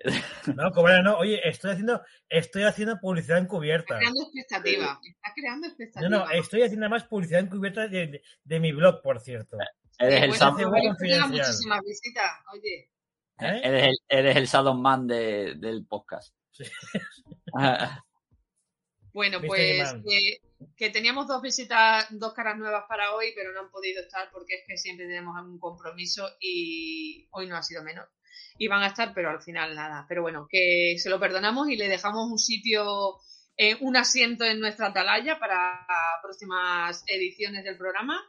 No, cobarde no. Oye, estoy haciendo, estoy haciendo publicidad encubierta. Está creando expectativa. Está creando expectativa. No, no, estoy haciendo más publicidad encubierta de, de, mi blog, por cierto. Eres el Sam muchísimas visitas, oye. ¿Eh? Eres el, eres el Man de, del podcast. Sí. [LAUGHS] bueno, pues que teníamos dos visitas, dos caras nuevas para hoy, pero no han podido estar porque es que siempre tenemos algún compromiso y hoy no ha sido menos. Iban a estar, pero al final nada. Pero bueno, que se lo perdonamos y le dejamos un sitio, eh, un asiento en nuestra atalaya para próximas ediciones del programa.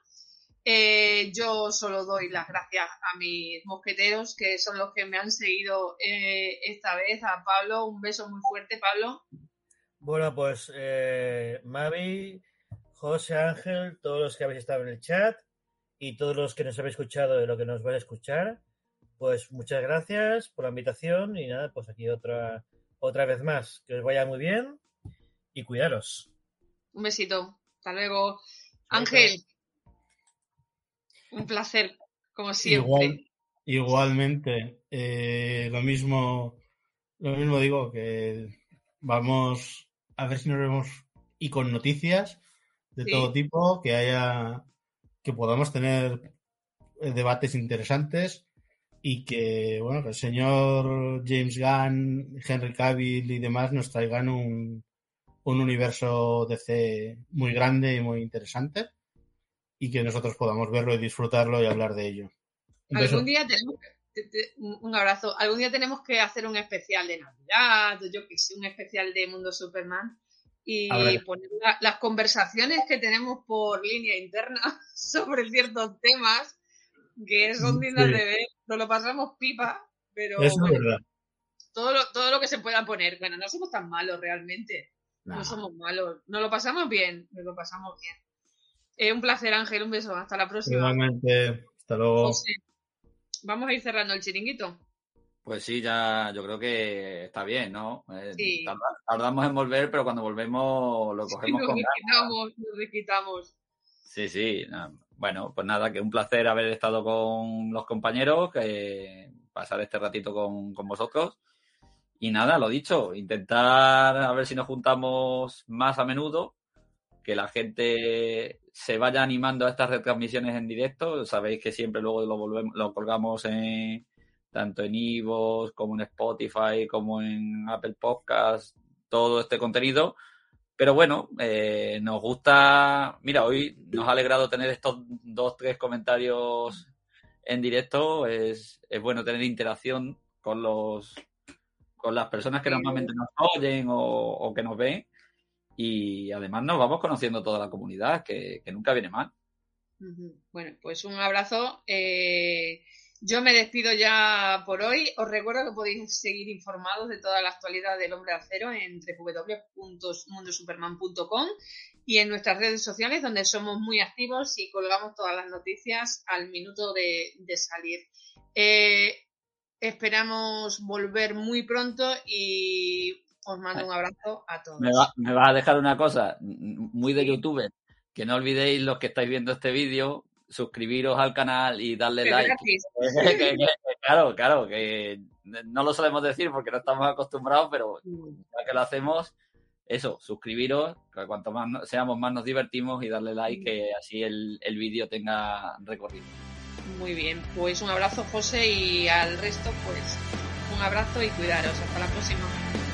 Eh, yo solo doy las gracias a mis mosqueteros, que son los que me han seguido eh, esta vez. A Pablo, un beso muy fuerte, Pablo. Bueno, pues eh, Mavi, José Ángel, todos los que habéis estado en el chat y todos los que nos habéis escuchado de lo que nos vais a escuchar, pues muchas gracias por la invitación y nada, pues aquí otra, otra vez más. Que os vaya muy bien y cuidaros. Un besito. Hasta luego. Ángel, un placer, como siempre. igualmente, eh, lo mismo, lo mismo digo que vamos a ver si nos vemos y con noticias de todo tipo, que haya, que podamos tener eh, debates interesantes y que, bueno, que el señor James Gunn, Henry Cavill y demás nos traigan un, un universo DC muy grande y muy interesante y que nosotros podamos verlo y disfrutarlo y hablar de ello. Algún día tenemos un abrazo. Algún día tenemos que hacer un especial de Navidad, yo que sé, un especial de Mundo Superman y poner las conversaciones que tenemos por línea interna [LAUGHS] sobre ciertos temas que son dignas de ver, nos lo pasamos pipa, pero es verdad. Todo lo, todo lo que se pueda poner. Bueno, no somos tan malos realmente. No somos malos. Nos lo pasamos bien. Nos lo pasamos bien. Eh, un placer, Ángel. Un beso. Hasta la próxima. Igualmente. Hasta luego. Vamos a ir cerrando el chiringuito. Pues sí, ya yo creo que está bien, ¿no? Eh, tardamos en volver, pero cuando volvemos lo cogemos con ganas. Nos quitamos. Sí, sí. Bueno, pues nada, que un placer haber estado con los compañeros, que pasar este ratito con, con vosotros. Y nada, lo dicho, intentar a ver si nos juntamos más a menudo, que la gente se vaya animando a estas retransmisiones en directo. Sabéis que siempre luego lo, volvemos, lo colgamos en, tanto en Ivo como en Spotify, como en Apple Podcast, todo este contenido. Pero bueno, eh, nos gusta. Mira, hoy nos ha alegrado tener estos dos, tres comentarios en directo. Es, es bueno tener interacción con los con las personas que normalmente nos oyen o, que nos ven. Y además nos vamos conociendo toda la comunidad, que, nunca viene mal. Bueno, pues un abrazo. Eh, yo me despido ya por hoy. Os recuerdo que podéis seguir informados de toda la actualidad del hombre acero en www.mundosuperman.com y en nuestras redes sociales donde somos muy activos y colgamos todas las noticias al minuto de, salir. Eh, Esperamos volver muy pronto y os mando un abrazo a todos. Me va, a dejar una cosa muy de YouTube, que no olvidéis los que estáis viendo este vídeo, suscribiros al canal y darle like. [LAUGHS] claro, claro, que no lo solemos decir porque no estamos acostumbrados, pero mm. ya que lo hacemos, eso, suscribiros, que cuanto más seamos más nos divertimos y darle like, mm. que así el, el vídeo tenga recorrido. Muy bien, pues un abrazo José y al resto pues un abrazo y cuidaros. Hasta la próxima.